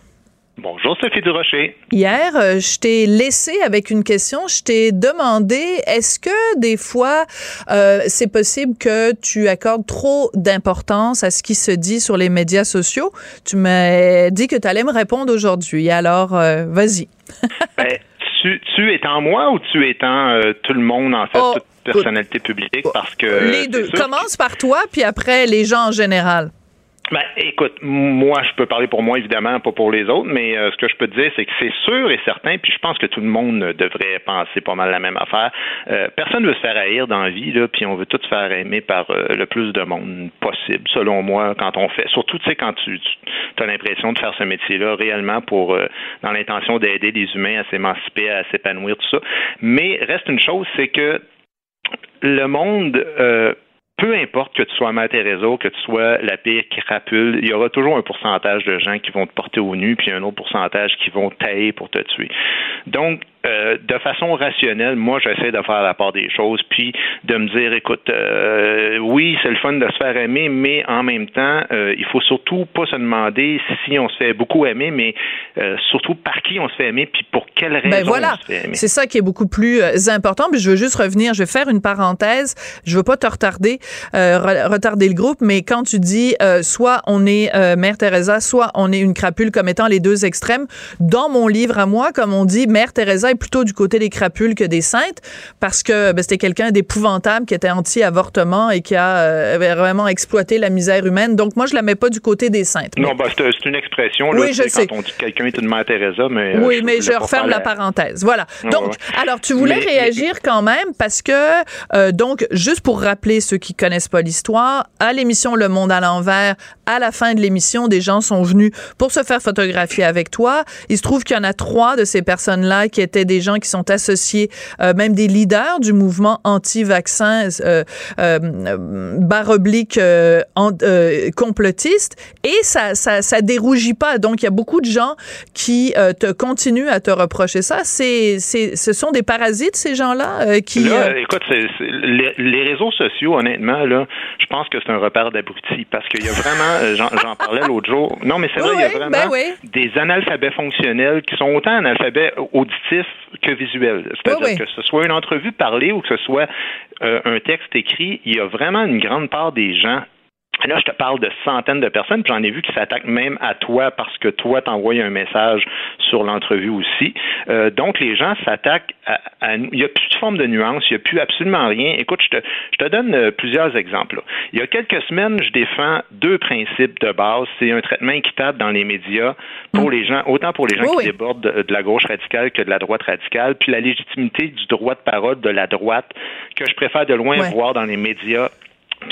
Bonjour Sophie Durocher. Hier, euh, je t'ai laissé avec une question. Je t'ai demandé, est-ce que des fois, euh, c'est possible que tu accordes trop d'importance à ce qui se dit sur les médias sociaux? Tu m'as dit que tu allais me répondre aujourd'hui. Alors, euh, vas-y. Ben, tu, tu étant moi ou tu étant euh, tout le monde en fait, Oh, toute personnalité publique? Parce que les deux. Commence par toi, puis après, les gens en général. Ben, écoute, moi, je peux parler pour moi, évidemment, pas pour les autres, mais euh, ce que je peux te dire, c'est que c'est sûr et certain, puis je pense que tout le monde devrait penser pas mal la même affaire. Euh, personne ne veut se faire haïr dans la vie, là, puis on veut tout se faire aimer par euh, le plus de monde possible, selon moi, quand on fait. Surtout, tu sais, quand tu, tu as l'impression de faire ce métier-là réellement pour, euh, dans l'intention d'aider les humains à s'émanciper, à s'épanouir, tout ça. Mais reste une chose, c'est que le monde euh, peu importe que tu sois Mère Teresa, que tu sois la pire crapule, il y aura toujours un pourcentage de gens qui vont te porter au nu, puis un autre pourcentage qui vont tailler pour te tuer. Donc, euh, de façon rationnelle, moi, j'essaie de faire la part des choses, puis de me dire, écoute, euh, oui, c'est le fun de se faire aimer, mais en même temps, euh, il faut surtout pas se demander si on se fait beaucoup aimer, mais euh, surtout par qui on se fait aimer, puis pour quelle raison Ben voilà, on se fait aimer. c'est ça qui est beaucoup plus euh, important. Puis je veux juste revenir, je vais faire une parenthèse. Je veux pas te retarder, euh, re- retarder le groupe, mais quand tu dis euh, soit on est euh, Mère Teresa, soit on est une crapule comme étant les deux extrêmes, dans mon livre à moi, comme on dit, Mère Teresa plutôt du côté des crapules que des saintes, parce que ben, c'était quelqu'un d'épouvantable qui était anti-avortement et qui a euh, avait vraiment exploité la misère humaine. Donc moi je la mets pas du côté des saintes. Non, ben, c'est une expression, là, Oui, je sais, quand on dit que quelqu'un est une Mère Teresa, mais... euh, Oui, mais je referme la parenthèse. Voilà. Donc, ouais. alors tu voulais Mais- réagir quand même parce que, euh, donc, juste pour rappeler ceux qui connaissent pas l'histoire, à l'émission Le Monde à l'envers, à la fin de l'émission, des gens sont venus pour se faire photographier avec toi. Il se trouve qu'il y en a trois de ces personnes-là qui étaient des gens qui sont associés, euh, même des leaders du mouvement anti-vaccin, euh, euh, barre oblique euh, en- euh, complotiste, et ça, ça, ça dérougit pas. Donc, il y a beaucoup de gens qui te continuent à te reprocher ça. C'est, c'est, ce sont des parasites, ces gens-là, qui... Là, écoute, c'est- c'est- les, les réseaux sociaux, honnêtement, là, je pense que c'est un repère d'abrutis parce qu'il y a vraiment, j'en j'en parlais l'autre jour. Non, mais c'est vrai, il y a vraiment ben oui. des analphabets fonctionnels qui sont autant analphabets auditifs que visuels. C'est-à-dire Oui, oui. que ce soit une entrevue parlée ou que ce soit euh, un texte écrit, il y a vraiment une grande part des gens Là, je te parle de centaines de personnes, puis j'en ai vu qui s'attaquent même à toi parce que toi, t'envoies un message sur l'entrevue aussi. Euh, donc, les gens s'attaquent à, à nous. Il n'y a plus de forme de nuance, il n'y a plus absolument rien. Écoute, je te, je te donne euh, plusieurs exemples. là. Il y a quelques semaines, je défends deux principes de base. C'est un traitement équitable dans les médias pour les gens, autant pour les gens Oui, qui oui. débordent de, de la gauche radicale que de la droite radicale, puis la légitimité du droit de parole de la droite que je préfère de loin Ouais. voir dans les médias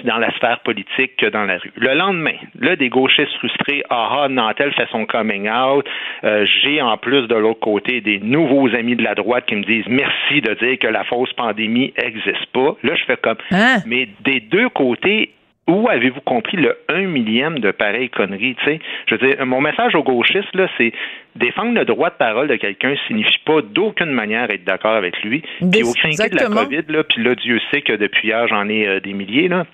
dans la sphère politique que dans la rue. Le lendemain, là, des gauchistes frustrés, ah, ah Nantel fait son coming out. Euh, j'ai en plus de l'autre côté des nouveaux amis de la droite qui me disent merci de dire que la fausse pandémie n'existe pas. Là, je fais comme, Hein? mais des deux côtés, où avez-vous compris le un millième de pareille connerie, tu sais? Je veux dire, mon message aux gauchistes, là, c'est défendre le droit de parole de quelqu'un signifie pas d'aucune manière être d'accord avec lui. Puis au crinqué de la. COVID, là, puis là, Dieu sait que depuis hier, j'en ai euh, des milliers, là.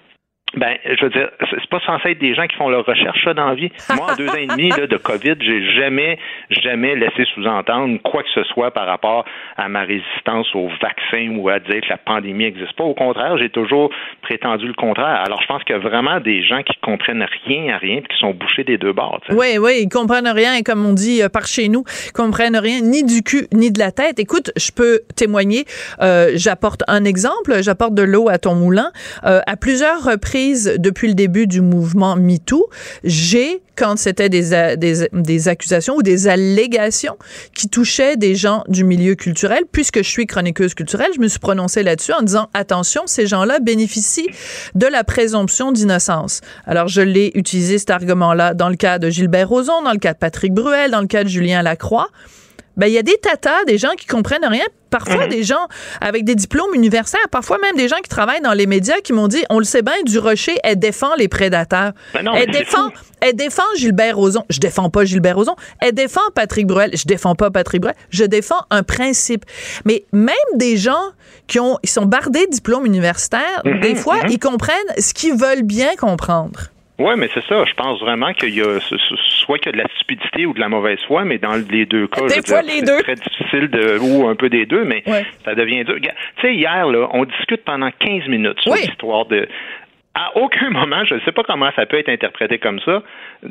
Ben, je veux dire, c'est pas censé être des gens qui font leur recherche ça dans la vie. Moi, en deux ans et demi là, de COVID, j'ai jamais, jamais laissé sous-entendre quoi que ce soit par rapport à ma résistance au vaccin ou à dire que la pandémie n'existe pas. Au contraire, j'ai toujours prétendu le contraire. Alors, je pense qu'il y a vraiment des gens qui comprennent rien à rien et qui sont bouchés des deux bords. tu sais. Oui, oui, ils comprennent rien, comme on dit euh, par chez nous, ils comprennent rien ni du cul ni de la tête. Écoute, je peux témoigner. euh, j'apporte un exemple, j'apporte de l'eau à ton moulin. Euh, à plusieurs reprises depuis le début du mouvement MeToo, j'ai, quand c'était des, des accusations ou des allégations qui touchaient des gens du milieu culturel, puisque je suis chroniqueuse culturelle, je me suis prononcée là-dessus en disant attention, ces gens-là bénéficient de la présomption d'innocence. Alors, je l'ai utilisé cet argument-là dans le cas de Gilbert Rozon, dans le cas de Patrick Bruel, dans le cas de Julien Lacroix. Ben, il y a des tatas, des gens qui comprennent rien, parfois des gens avec des diplômes universitaires, parfois même des gens qui travaillent dans les médias qui m'ont dit, on le sait bien, du Rocher, elle défend les prédateurs. Ben non, elle défend, elle défend Gilbert Rozon. Je défends pas Gilbert Rozon. Elle défend Patrick Bruel. Je défends pas Patrick Bruel. Je défends un principe. Mais même des gens qui ont, ils sont bardés de diplômes universitaires, Mhm, des fois, mhm. ils comprennent ce qu'ils veulent bien comprendre. Oui, mais c'est ça. Je pense vraiment qu'il y a so- so- soit qu'il y a de la stupidité ou de la mauvaise foi, mais dans les deux cas, Des je veux fois, dire, les c'est deux. très difficile de ou un peu des deux, mais Ouais. ça devient dur. Tu sais, hier là, on discute pendant 15 minutes sur Oui. l'histoire de. À aucun moment, je ne sais pas comment ça peut être interprété comme ça.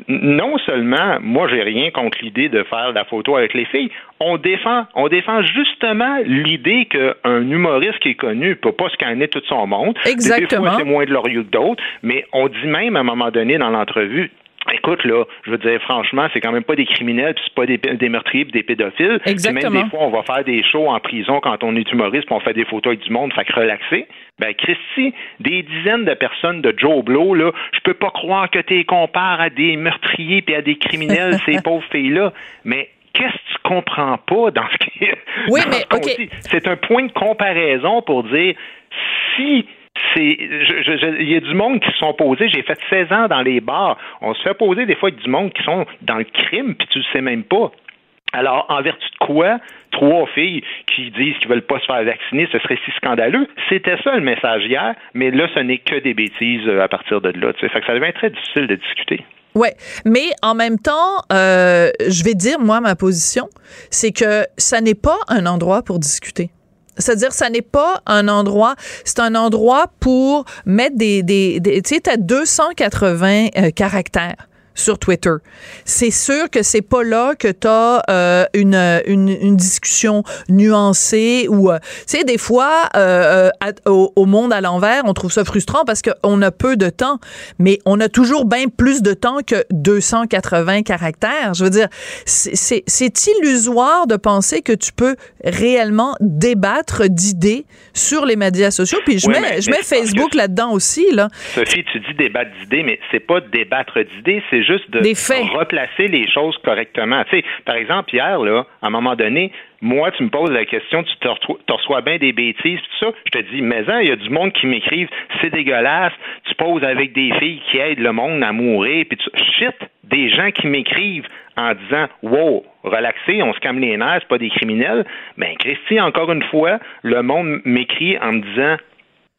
Non seulement, moi, j'ai rien contre l'idée de faire la photo avec les filles. On défend, on défend justement l'idée qu'un humoriste qui est connu peut pas scanner tout son monde. Des Exactement. fois, c'est moins glorieux que d'autres, mais on dit même à un moment donné dans l'entrevue, Écoute, là, je veux dire, franchement, c'est quand même pas des criminels, puis c'est pas des, des meurtriers, puis des pédophiles. Puis Exactement. Même des fois, on va faire des shows en prison quand on est humoriste, puis on fait des photos avec du monde, fait que relaxer. Ben, Christy, des dizaines de personnes de Joe Blow, là, je peux pas croire que tu compares à des meurtriers puis à des criminels, ces pauvres filles-là. Mais qu'est-ce que tu comprends pas dans ce qui Oui, dans mais, ce qu'on OK. dit? C'est un point de comparaison pour dire si c'est il y a du monde qui se sont posés j'ai fait 16 ans dans les bars on se fait poser des fois du monde qui sont dans le crime puis tu le sais même pas alors, en vertu de quoi, trois filles qui disent qu'ils veulent pas se faire vacciner, ce serait si scandaleux? C'était ça le message hier, mais là, ce n'est que des bêtises euh, à partir de là. Fait que ça devient très difficile de discuter. Ouais, mais en même temps, euh, je vais dire moi ma position, c'est que ça n'est pas un endroit pour discuter. C'est-à-dire, ça n'est pas un endroit, c'est un endroit pour mettre des, des, des tu sais, t'as 280 euh, caractères sur Twitter. C'est sûr que c'est pas là que t'as euh, une, une, une discussion nuancée ou, euh, tu sais, des fois, euh, euh, à- au, au monde à l'envers, on trouve ça frustrant parce qu'on a peu de temps, mais on a toujours bien plus de temps que 280 caractères. Je veux dire, c'est- illusoire de penser que tu peux réellement débattre d'idées sur les médias sociaux. Puis je mets, mais- je mais mets Facebook là-dedans aussi, là. Sophie, tu dis débattre d'idées, mais c'est pas débattre d'idées, c'est juste de replacer les choses correctement. Tu sais, par exemple, hier, là, à un moment donné, moi, tu me poses la question, tu te reçois, te reçois bien des bêtises, tout ça. Je te dis, mais hein, il y a du monde qui m'écrivent, c'est dégueulasse. Tu poses avec des filles qui aident le monde à mourir, puis tu... shit, des gens qui m'écrivent en disant, wow, relaxez, on se calme les nerfs, c'est pas des criminels. Ben, Christy, encore une fois, le monde m'écrit en me disant,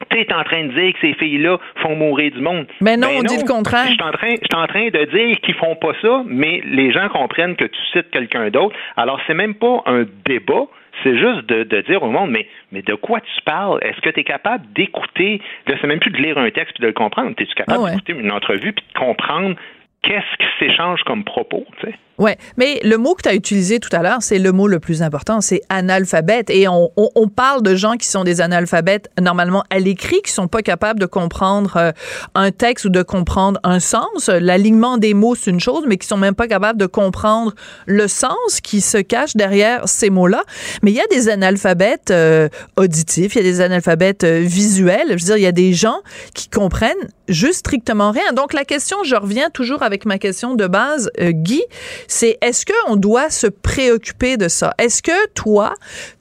T'es en train de dire que ces filles-là font mourir du monde. Ben non, on dit le contraire. Je suis en train, je suis en train de dire qu'ils font pas ça, mais les gens comprennent que tu cites quelqu'un d'autre. Alors, c'est même pas un débat. C'est juste de, de dire au monde, mais, mais de quoi tu parles? Est-ce que tu es capable d'écouter? Là, c'est même plus de lire un texte puis de le comprendre. Es-tu capable Ah ouais. d'écouter une entrevue puis de comprendre qu'est-ce qui s'échange comme propos, tu Ouais, mais le mot que tu as utilisé tout à l'heure, c'est le mot le plus important, c'est analphabète. Et on, on, on, parle de gens qui sont des analphabètes normalement à l'écrit, qui sont pas capables de comprendre euh, un texte ou de comprendre un sens. L'alignement des mots, c'est une chose, mais qui sont même pas capables de comprendre le sens qui se cache derrière ces mots-là. Mais il y a des analphabètes euh, auditifs, il y a des analphabètes euh, visuels. Je veux dire, il y a des gens qui comprennent juste strictement rien. Donc la question, je reviens toujours avec ma question de base, Guy c'est est-ce qu'on doit se préoccuper de ça? Est-ce que toi,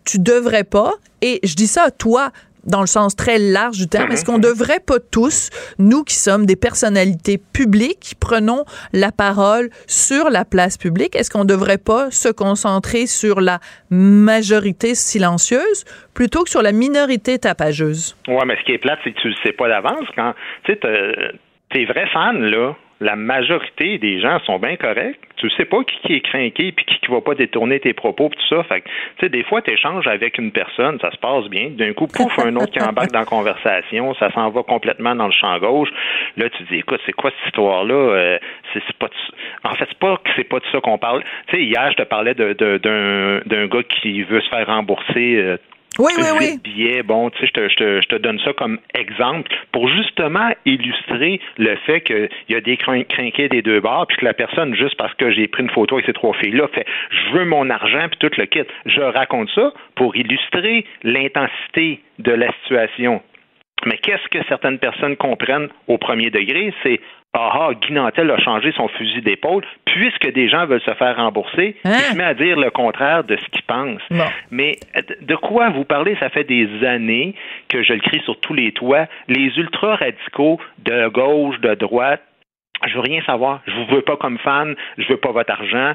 tu devrais pas, et je dis ça à toi, dans le sens très large du terme, est-ce qu'on devrait pas tous, nous qui sommes des personnalités publiques, qui prenons la parole sur la place publique, est-ce qu'on devrait pas se concentrer sur la majorité silencieuse plutôt que sur la minorité tapageuse? Ouais, mais ce qui est plate, c'est que tu le sais pas d'avance quand, tu sais, tes vrais fans, là, la majorité des gens sont bien corrects. Tu sais pas qui, est craqué puis qui, qui va pas détourner tes propos tout ça. Fait tu sais, des fois, tu échanges avec une personne, ça se passe bien. D'un coup, pouf, un autre qui embarque dans la conversation, ça s'en va complètement dans le champ gauche. Là, tu dis, écoute, c'est quoi cette histoire-là? Euh, c'est pas En fait, c'est pas que c'est pas de ça qu'on parle. Tu sais, hier, je te parlais d'un de, d'un gars qui veut se faire rembourser euh, oui, oui, oui. Billets, bon, tu sais, je te, je, te, je te donne ça comme exemple pour justement illustrer le fait qu'il y a des crinqués des deux bords, puis que la personne, juste parce que j'ai pris une photo avec ces trois filles-là, fait je veux mon argent, puis tout le kit. Je raconte ça pour illustrer l'intensité de la situation. Mais qu'est-ce que certaines personnes comprennent au premier degré? C'est ah, ah, Guy Nantel a changé son fusil d'épaule, puisque des gens veulent se faire rembourser, il hein? se met à dire le contraire de ce qu'il pense. Mais de quoi vous parlez? Ça fait des années que je le crie sur tous les toits. Les ultra-radicaux de gauche, de droite, je veux rien savoir. Je vous veux pas comme fan. Je veux pas votre argent.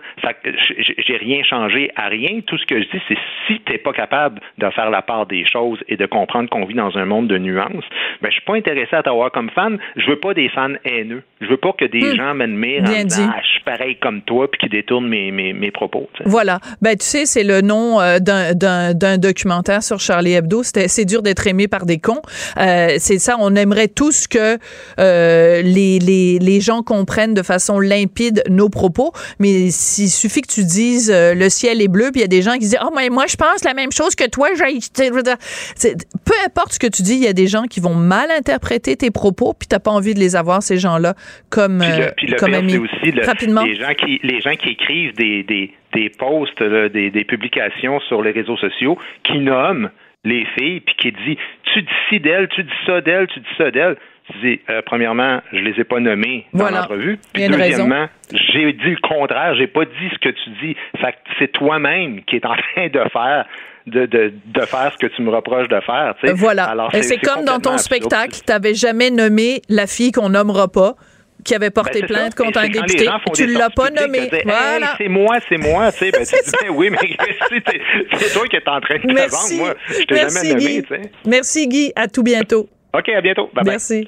j'ai rien changé à rien. Tout ce que je dis, c'est si t'es pas capable de faire la part des choses et de comprendre qu'on vit dans un monde de nuances, ben, je suis pas intéressé à t'avoir comme fan. Je veux pas des fans haineux. Je veux pas que des hmm. gens m'admirent en disant, ah, je suis pareil comme toi puis qui détournent mes, mes, mes propos. Voilà. Ben, tu sais, c'est le nom euh, d'un documentaire sur Charlie Hebdo. C'est dur d'être aimé par des cons. Euh, c'est ça. On aimerait tous que euh, les, les, les gens comprennent de façon limpide nos propos, mais il suffit que tu dises euh, le ciel est bleu, puis il y a des gens qui disent oh mais moi je pense la même chose que toi. Peu importe ce que tu dis, il y a des gens qui vont mal interpréter tes propos, puis t'as pas envie de les avoir ces gens-là comme puis le, puis le comme amis. aussi Rapidement. les gens qui les gens qui écrivent des des des posts, des, des publications sur les réseaux sociaux qui nomment les filles puis qui dit tu dis ci d'elle, tu dis ça d'elle, tu dis ça d'elle. Euh, premièrement, je les ai pas nommés dans l'entrevue. Puis deuxièmement, j'ai dit le contraire, j'ai pas dit ce que tu dis. Fait c'est toi-même qui est en train de faire de, de, de, faire ce que tu me reproches de faire. Voilà. c'est comme dans ton spectacle, tu n'avais jamais nommé la fille qu'on nommera pas qui avait porté ben, plainte contre un député. Tu ne l'as pas nommé. voilà. c'est moi, c'est moi. Tu sais, ben, tu dis, ben oui, mais c'est toi qui es en train de te vendre. Moi, je t'ai jamais nommé. Merci, Guy. À tout bientôt. OK, à bientôt. Bye Merci.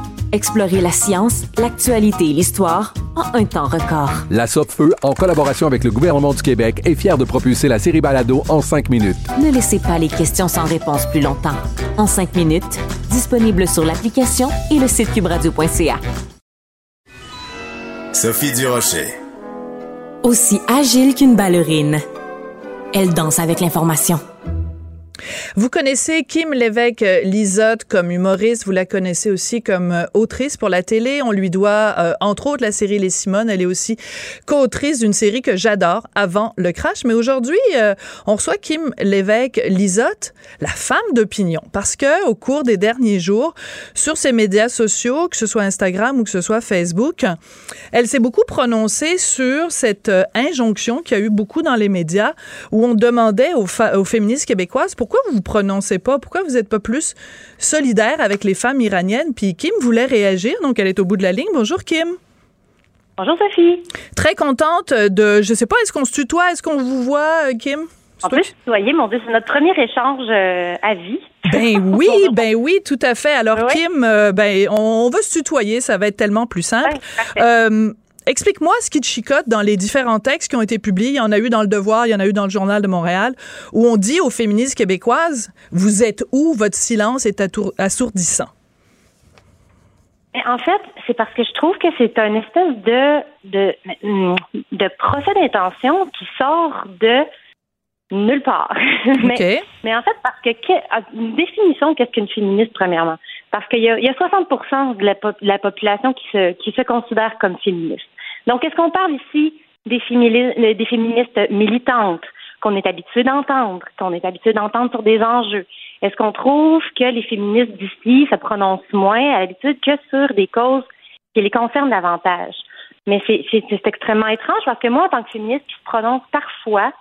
Explorez la science, l'actualité et l'histoire en un temps record. La Feu, en collaboration avec le gouvernement du Québec, est fière de propulser la série Balado en cinq minutes. Ne laissez pas les questions sans réponse plus longtemps. En cinq minutes, disponible sur l'application et le site cubradio.ca. Sophie Durocher. Aussi agile qu'une ballerine, elle danse avec l'information. Vous connaissez Kim Lévesque Lisotte comme humoriste, vous la connaissez aussi comme euh, autrice pour la télé. On lui doit euh, entre autres la série Les Simones. Elle est aussi co-autrice d'une série que j'adore, Avant le crash. Mais aujourd'hui, euh, on reçoit Kim Lévesque Lisotte, la femme d'opinion, parce que au cours des derniers jours, sur ses médias sociaux, que ce soit Instagram ou que ce soit Facebook, elle s'est beaucoup prononcée sur cette injonction qu'il y a eu beaucoup dans les médias où on demandait aux, aux féministes québécoises pourquoi vous vous prononcez pas? Pourquoi vous n'êtes pas plus solidaire avec les femmes iraniennes? Puis Kim voulait réagir, donc elle est au bout de la ligne. Bonjour Kim. Bonjour Sophie. Très contente de, je sais pas, est-ce qu'on se tutoie, est-ce qu'on vous voit, euh, Kim? On peut se tutoyer, mon Dieu, c'est notre premier échange euh, à vie. Ben oui, ben oui, tout à fait. Alors Kim, euh, ben on, va se tutoyer, ça va être tellement plus simple. Explique-moi ce qui te chicote dans les différents textes qui ont été publiés. Il y en a eu dans Le Devoir, il y en a eu dans le Journal de Montréal, où on dit aux féministes québécoises, vous êtes où? Votre silence est assourdissant. En fait, c'est parce que je trouve que c'est un espèce de, de, de procès d'intention qui sort de nulle part. mais, mais, en fait, parce que, une définition, qu'est-ce qu'une féministe, premièrement? Parce qu'il y, y a, 60 de la, population qui se, considère comme féministe. Donc, est-ce qu'on parle ici des, féministes, des féministes militantes qu'on est habitué d'entendre, qu'on est habitué d'entendre sur des enjeux? Est-ce qu'on trouve que les féministes d'ici se prononcent moins à l'habitude que sur des causes qui les concernent davantage? Mais c'est extrêmement étrange parce que moi, en tant que féministe qui se prononce parfois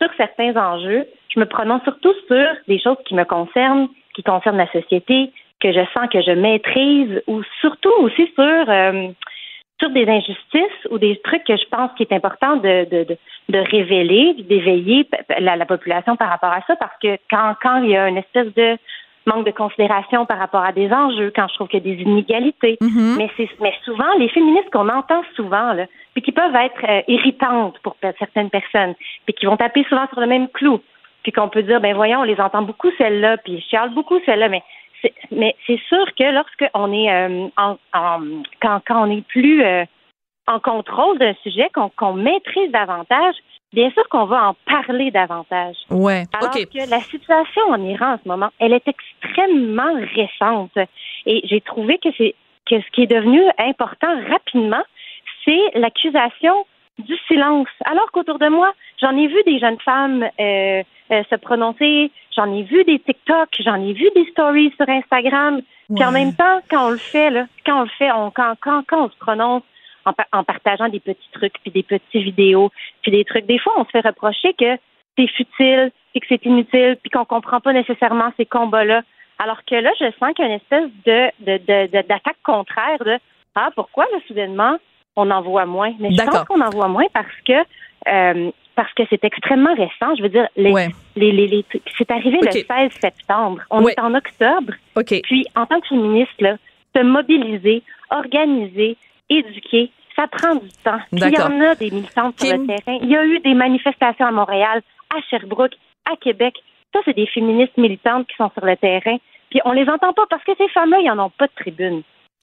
sur certains enjeux, je me prononce surtout sur des choses qui me concernent, qui concernent la société, que je sens que je maîtrise, ou surtout aussi sur euh, sur des injustices ou des trucs que je pense qu'il est important de, de, de, révéler, d'éveiller la, la, population par rapport à ça, parce que quand, quand il y a une espèce de manque de considération par rapport à des enjeux, quand je trouve qu'il y a des inégalités, Mm-hmm. mais souvent les féministes qu'on entend souvent là, puis qui peuvent être euh, irritantes pour certaines personnes, puis qui vont taper souvent sur le même clou, puis qu'on peut dire ben voyons, on les entend beaucoup celles-là, puis je chiale beaucoup celles-là, mais mais c'est sûr que lorsque on est euh, en, quand, quand on est plus euh, en contrôle d'un sujet, qu'on maîtrise davantage, bien sûr qu'on va en parler davantage. Ouais. Alors que la situation en Iran en ce moment, elle est extrêmement récente. Et j'ai trouvé que c'est que ce qui est devenu important rapidement, c'est l'accusation du silence. Alors qu'autour de moi, j'en ai vu des jeunes femmes euh, euh, se prononcer, j'en ai vu des TikTok, j'en ai vu des stories sur Instagram. Puis en même temps, quand on le fait, là, quand on le fait, on, quand, quand, quand on se prononce en, en partageant des petits trucs, puis des petites vidéos, puis des trucs, des fois, on se fait reprocher que c'est futile, puis que c'est inutile, puis qu'on comprend pas nécessairement ces combats-là. Alors que là, je sens qu'il y a une espèce de, de, d'attaque contraire de Ah, pourquoi là, soudainement on en voit moins? Mais je pense qu'on en voit moins parce que euh, parce que c'est extrêmement récent. Je veux dire, les, les, les, c'est arrivé le 16 septembre. On est en octobre. Puis, en tant que féministe, là, se mobiliser, organiser, éduquer, ça prend du temps. Puis, il y en a des militantes sur le terrain. Il y a eu des manifestations à Montréal, à Sherbrooke, à Québec. Ça, c'est des féministes militantes qui sont sur le terrain. Puis on les entend pas parce que ces femmes-là, ils n'en ont pas de tribune.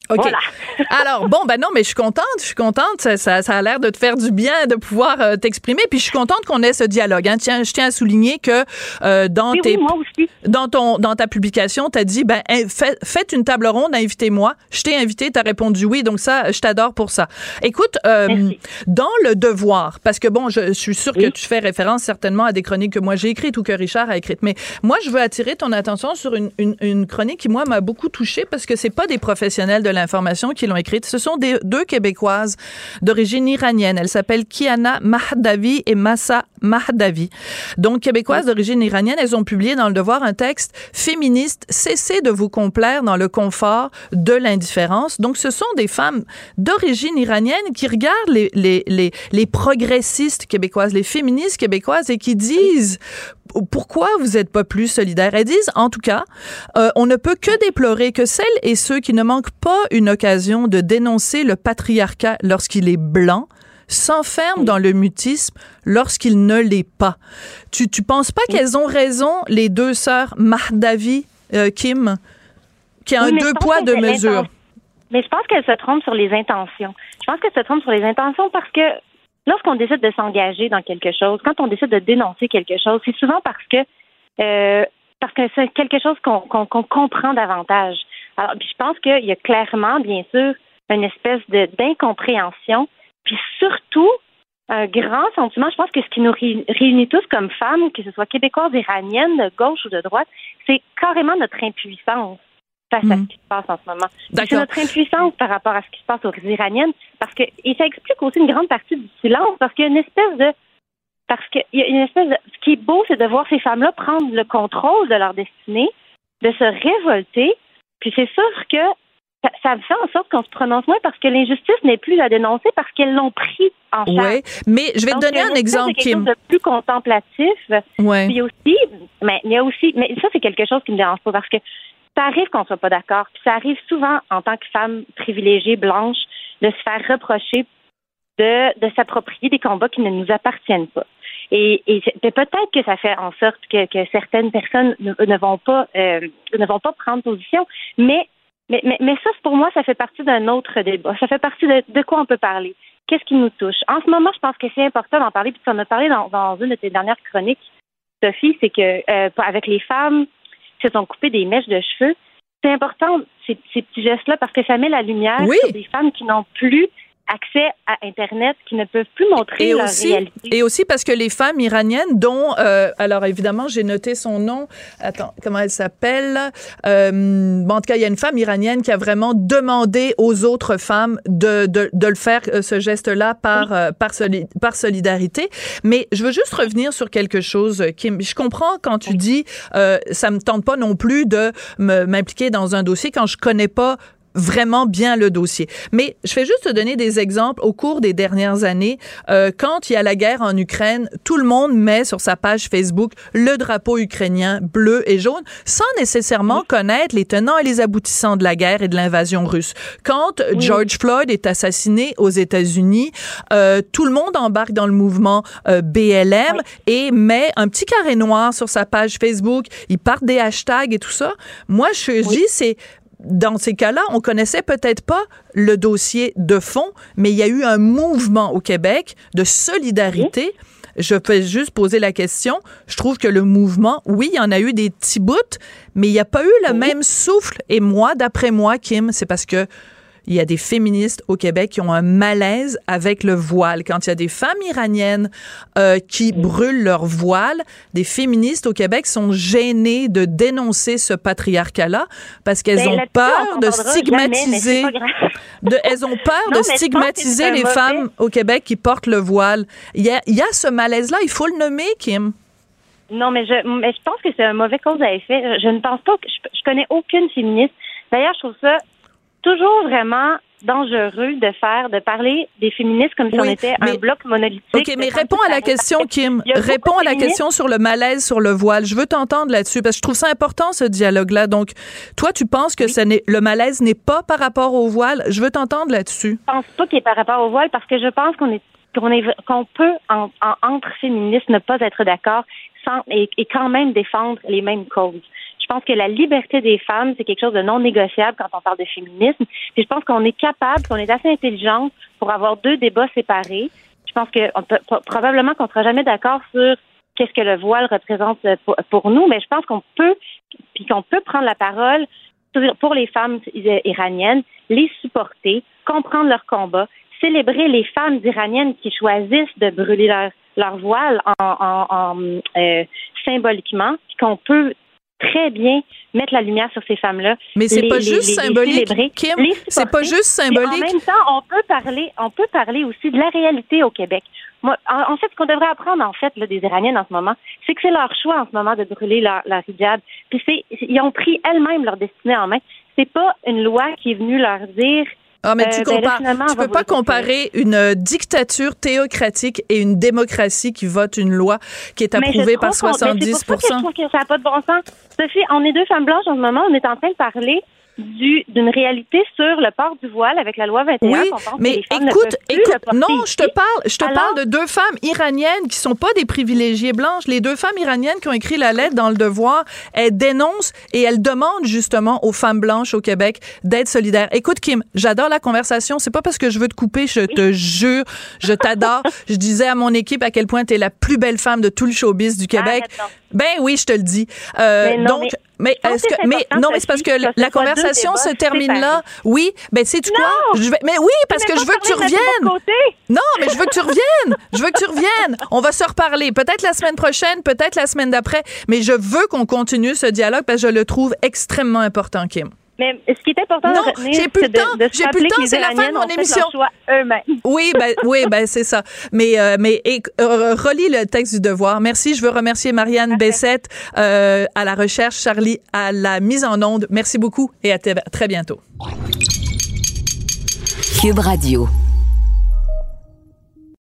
OK. Voilà. Alors, bon, ben non, mais je suis contente. Je suis contente. Ça, ça, ça a l'air de te faire du bien de pouvoir euh, t'exprimer. Puis je suis contente qu'on ait ce dialogue. Hein. Tiens, je tiens à souligner que euh, dans Oui, tes, oui, dans ton, dans ta publication, tu as dit, ben, fait- faites une table ronde, invitez-moi. Je t'ai invité, tu as répondu oui. Donc ça, je t'adore pour ça. Écoute, euh, dans le devoir, parce que bon, je, je suis sûre que tu fais référence certainement à des chroniques que moi j'ai écrites ou que Richard a écrites. Mais moi, je veux attirer ton attention sur une, une, une chronique qui, moi, m'a beaucoup touchée parce que c'est pas des professionnels de l'information qui l'ont écrite. Ce sont des, deux Québécoises d'origine iranienne. Elles s'appellent Kiana Mahdavi et Massa Mahdavi. Donc, Québécoises d'origine iranienne, elles ont publié dans Le Devoir un texte féministe. Cessez de vous complaire dans le confort de l'indifférence. Donc, ce sont des femmes d'origine iranienne qui regardent les, les, les, les progressistes québécoises, les féministes québécoises et qui disent pourquoi vous n'êtes pas plus solidaires? Elles disent, en tout cas, euh, on ne peut que déplorer que celles et ceux qui ne manquent pas une occasion de dénoncer le patriarcat lorsqu'il est blanc s'enferment dans le mutisme lorsqu'il ne l'est pas. Tu, tu penses pas qu'elles ont raison, les deux sœurs Mahdavi, euh, Kim, qui a Oui, un deux poids, deux mesures? Mais je pense qu'elle se trompe sur les intentions. Je pense qu'elle se trompe sur les intentions parce que lorsqu'on décide de s'engager dans quelque chose, quand on décide de dénoncer quelque chose, c'est souvent parce que euh, parce que c'est quelque chose qu'on comprend davantage. Alors, puis je pense qu'il y a clairement, bien sûr, une espèce d'incompréhension, puis surtout un grand sentiment. Je pense que ce qui nous ré- réunit tous comme femmes, que ce soit québécoises, iraniennes, de gauche ou de droite, c'est carrément notre impuissance face à ce qui se passe en ce moment. C'est notre impuissance par rapport à ce qui se passe aux Iraniennes, parce que et ça explique aussi une grande partie du silence, parce qu'il y a une espèce de parce qu'il y a une espèce de ce qui est beau, c'est de voir ces femmes-là prendre le contrôle de leur destinée, de se révolter. Puis c'est sûr que ça, ça fait en sorte qu'on se prononce moins parce que l'injustice n'est plus à dénoncer parce qu'elles l'ont pris en charge. Ouais, mais je vais te donner un exemple, quelque Kim. chose de plus contemplatif. Ouais. Puis aussi, mais il y a aussi, mais ça c'est quelque chose qui me dérange pas parce que ça arrive qu'on soit pas d'accord. Puis ça arrive souvent en tant que femme privilégiée blanche de se faire reprocher de, s'approprier des combats qui ne nous appartiennent pas. Et, peut-être que ça fait en sorte que, certaines personnes ne, vont pas euh, ne vont pas prendre position, mais mais, mais, ça, pour moi, ça fait partie d'un autre débat. Ça fait partie de, quoi on peut parler? Qu'est-ce qui nous touche? En ce moment, je pense que c'est important d'en parler, puis tu en as parlé dans, une de tes dernières chroniques, Sophie, c'est que euh, avec les femmes se sont coupées des mèches de cheveux, c'est important ces, ces petits gestes-là parce que ça met la lumière Oui. sur des femmes qui n'ont plus accès à Internet, qui ne peuvent plus montrer Et leur aussi, réalité. et aussi parce que les femmes iraniennes, dont, euh, alors évidemment, j'ai noté son nom. Attends, comment elle s'appelle? Euh, bon, En tout cas, il y a une femme iranienne qui a vraiment demandé aux autres femmes de, de, de le faire, euh, ce geste-là, par, euh, par, soli- par solidarité. Mais je veux juste revenir sur quelque chose, Kim. Je comprends quand tu dis, euh, ça me tente pas non plus de m'impliquer dans un dossier quand je connais pas vraiment bien le dossier. Mais je vais juste te donner des exemples au cours des dernières années. Euh, quand il y a la guerre en Ukraine, tout le monde met sur sa page Facebook le drapeau ukrainien bleu et jaune sans nécessairement connaître les tenants et les aboutissants de la guerre et de l'invasion russe. Quand George Floyd est assassiné aux États-Unis, euh, tout le monde embarque dans le mouvement euh, BLM et met un petit carré noir sur sa page Facebook. Ils partent des hashtags et tout ça. Moi, je dis, c'est dans ces cas-là, on connaissait peut-être pas le dossier de fond, mais il y a eu un mouvement au Québec de solidarité. Je peux juste poser la question. Je trouve que le mouvement, oui, il y en a eu des petits bouts, mais il n'y a pas eu le même souffle. Et moi, d'après moi, Kim, c'est parce que il y a des féministes au Québec qui ont un malaise avec le voile. Quand il y a des femmes iraniennes euh, qui brûlent leur voile, des féministes au Québec sont gênées de dénoncer ce patriarcat-là parce qu'elles Ben, ont peur on de stigmatiser. de, elles ont peur de mais je pense que stigmatiser c'est un les mauvais- femmes au Québec qui portent le voile. Il y a, il y a ce malaise-là, il faut le nommer, Kim. Non, mais je, mais je pense que c'est un mauvais cause à effet. Je, je ne pense pas que je, je connais aucune féministe. D'ailleurs, je trouve ça toujours vraiment dangereux de faire, de parler des féministes comme si Oui, on était un bloc monolithique. OK, mais réponds à la question, Kim. Réponds à la féministes- question sur le malaise sur le voile. Je veux t'entendre là-dessus parce que je trouve ça important, ce dialogue-là. Donc, toi, tu penses que ça le malaise n'est pas par rapport au voile? Je veux t'entendre là-dessus. Je pense pas qu'il est par rapport au voile parce que je pense qu'on est qu'on est qu'on peut en, en- entre féministes ne pas être d'accord sans et, et quand même défendre les mêmes causes. Je pense que la liberté des femmes, c'est quelque chose de non négociable quand on parle de féminisme. Puis je pense qu'on est capable, qu'on est assez intelligente pour avoir deux débats séparés. Je pense que probablement qu'on sera jamais d'accord sur qu'est-ce que le voile représente euh, pour, nous, mais je pense qu'on peut puis qu'on peut prendre la parole pour les femmes iraniennes, les supporter, comprendre leur combat, célébrer les femmes iraniennes qui choisissent de brûler leur, voile en, euh, symboliquement, puis qu'on peut très bien mettre la lumière sur ces femmes-là. Mais c'est les- pas les- juste les- les symbolique, célébrer, Kim. les C'est pas juste symbolique. En même temps, on peut parler, on peut parler aussi de la réalité au Québec. Moi, en, en fait, ce qu'on devrait apprendre en fait là, des Iraniennes en ce moment, c'est que c'est leur choix en ce moment de brûler leur, leur hijab. Puis c'est, ils ont pris elles-mêmes leur destinée en main. C'est pas une loi qui est venue leur dire. Ah, mais tu euh, ben là, compares, tu peux pas comparer une euh, dictature théocratique et une démocratie qui vote une loi qui est approuvée par trouve qu'on- mais 70 C'est pour ça que je trouve que ça n'a pas de bon sens. Sophie, on est deux femmes blanches en ce moment. On est en train de parler du, d'une réalité sur le port du voile avec la loi 21. Oui, que mais les écoute, écoute, non, je te parle, je te Alors- parle de deux femmes iraniennes qui sont pas des privilégiées blanches. Les deux femmes iraniennes qui ont écrit la lettre dans le Devoir, elles dénoncent et elles demandent justement aux femmes blanches au Québec d'être solidaires. Écoute, Kim, j'adore la conversation. C'est pas parce que je veux te couper, je te jure, je t'adore. je disais à mon équipe à quel point tu es la plus belle femme de tout le showbiz du Québec. Ben oui, je te le dis. Euh, Mais non, donc, mais mais, est-ce que mais non, mais c'est parce que la conversation se termine séparés. là. Oui, ben sais tu quoi! Je vais, mais oui, parce Mais que je veux que tu reviennes. Non, mais je veux que tu reviennes. Je veux que tu reviennes. On va se reparler. Peut-être la semaine prochaine, peut-être la semaine d'après. Mais je veux qu'on continue ce dialogue parce que je le trouve extrêmement important, Kim. Mais ce qui est important Non, de retenir, j'ai plus c'est le temps. J'ai plus le temps, que les c'est la fin de mon ont fait émission. leur choix eux-mêmes. Oui, ben, oui, ben c'est ça. Mais, euh, mais et, euh, relis le texte du devoir. Merci. Je veux remercier Marianne Bessette euh, à la recherche, Charlie à la mise en onde. Merci beaucoup et à très bientôt. Cube Radio.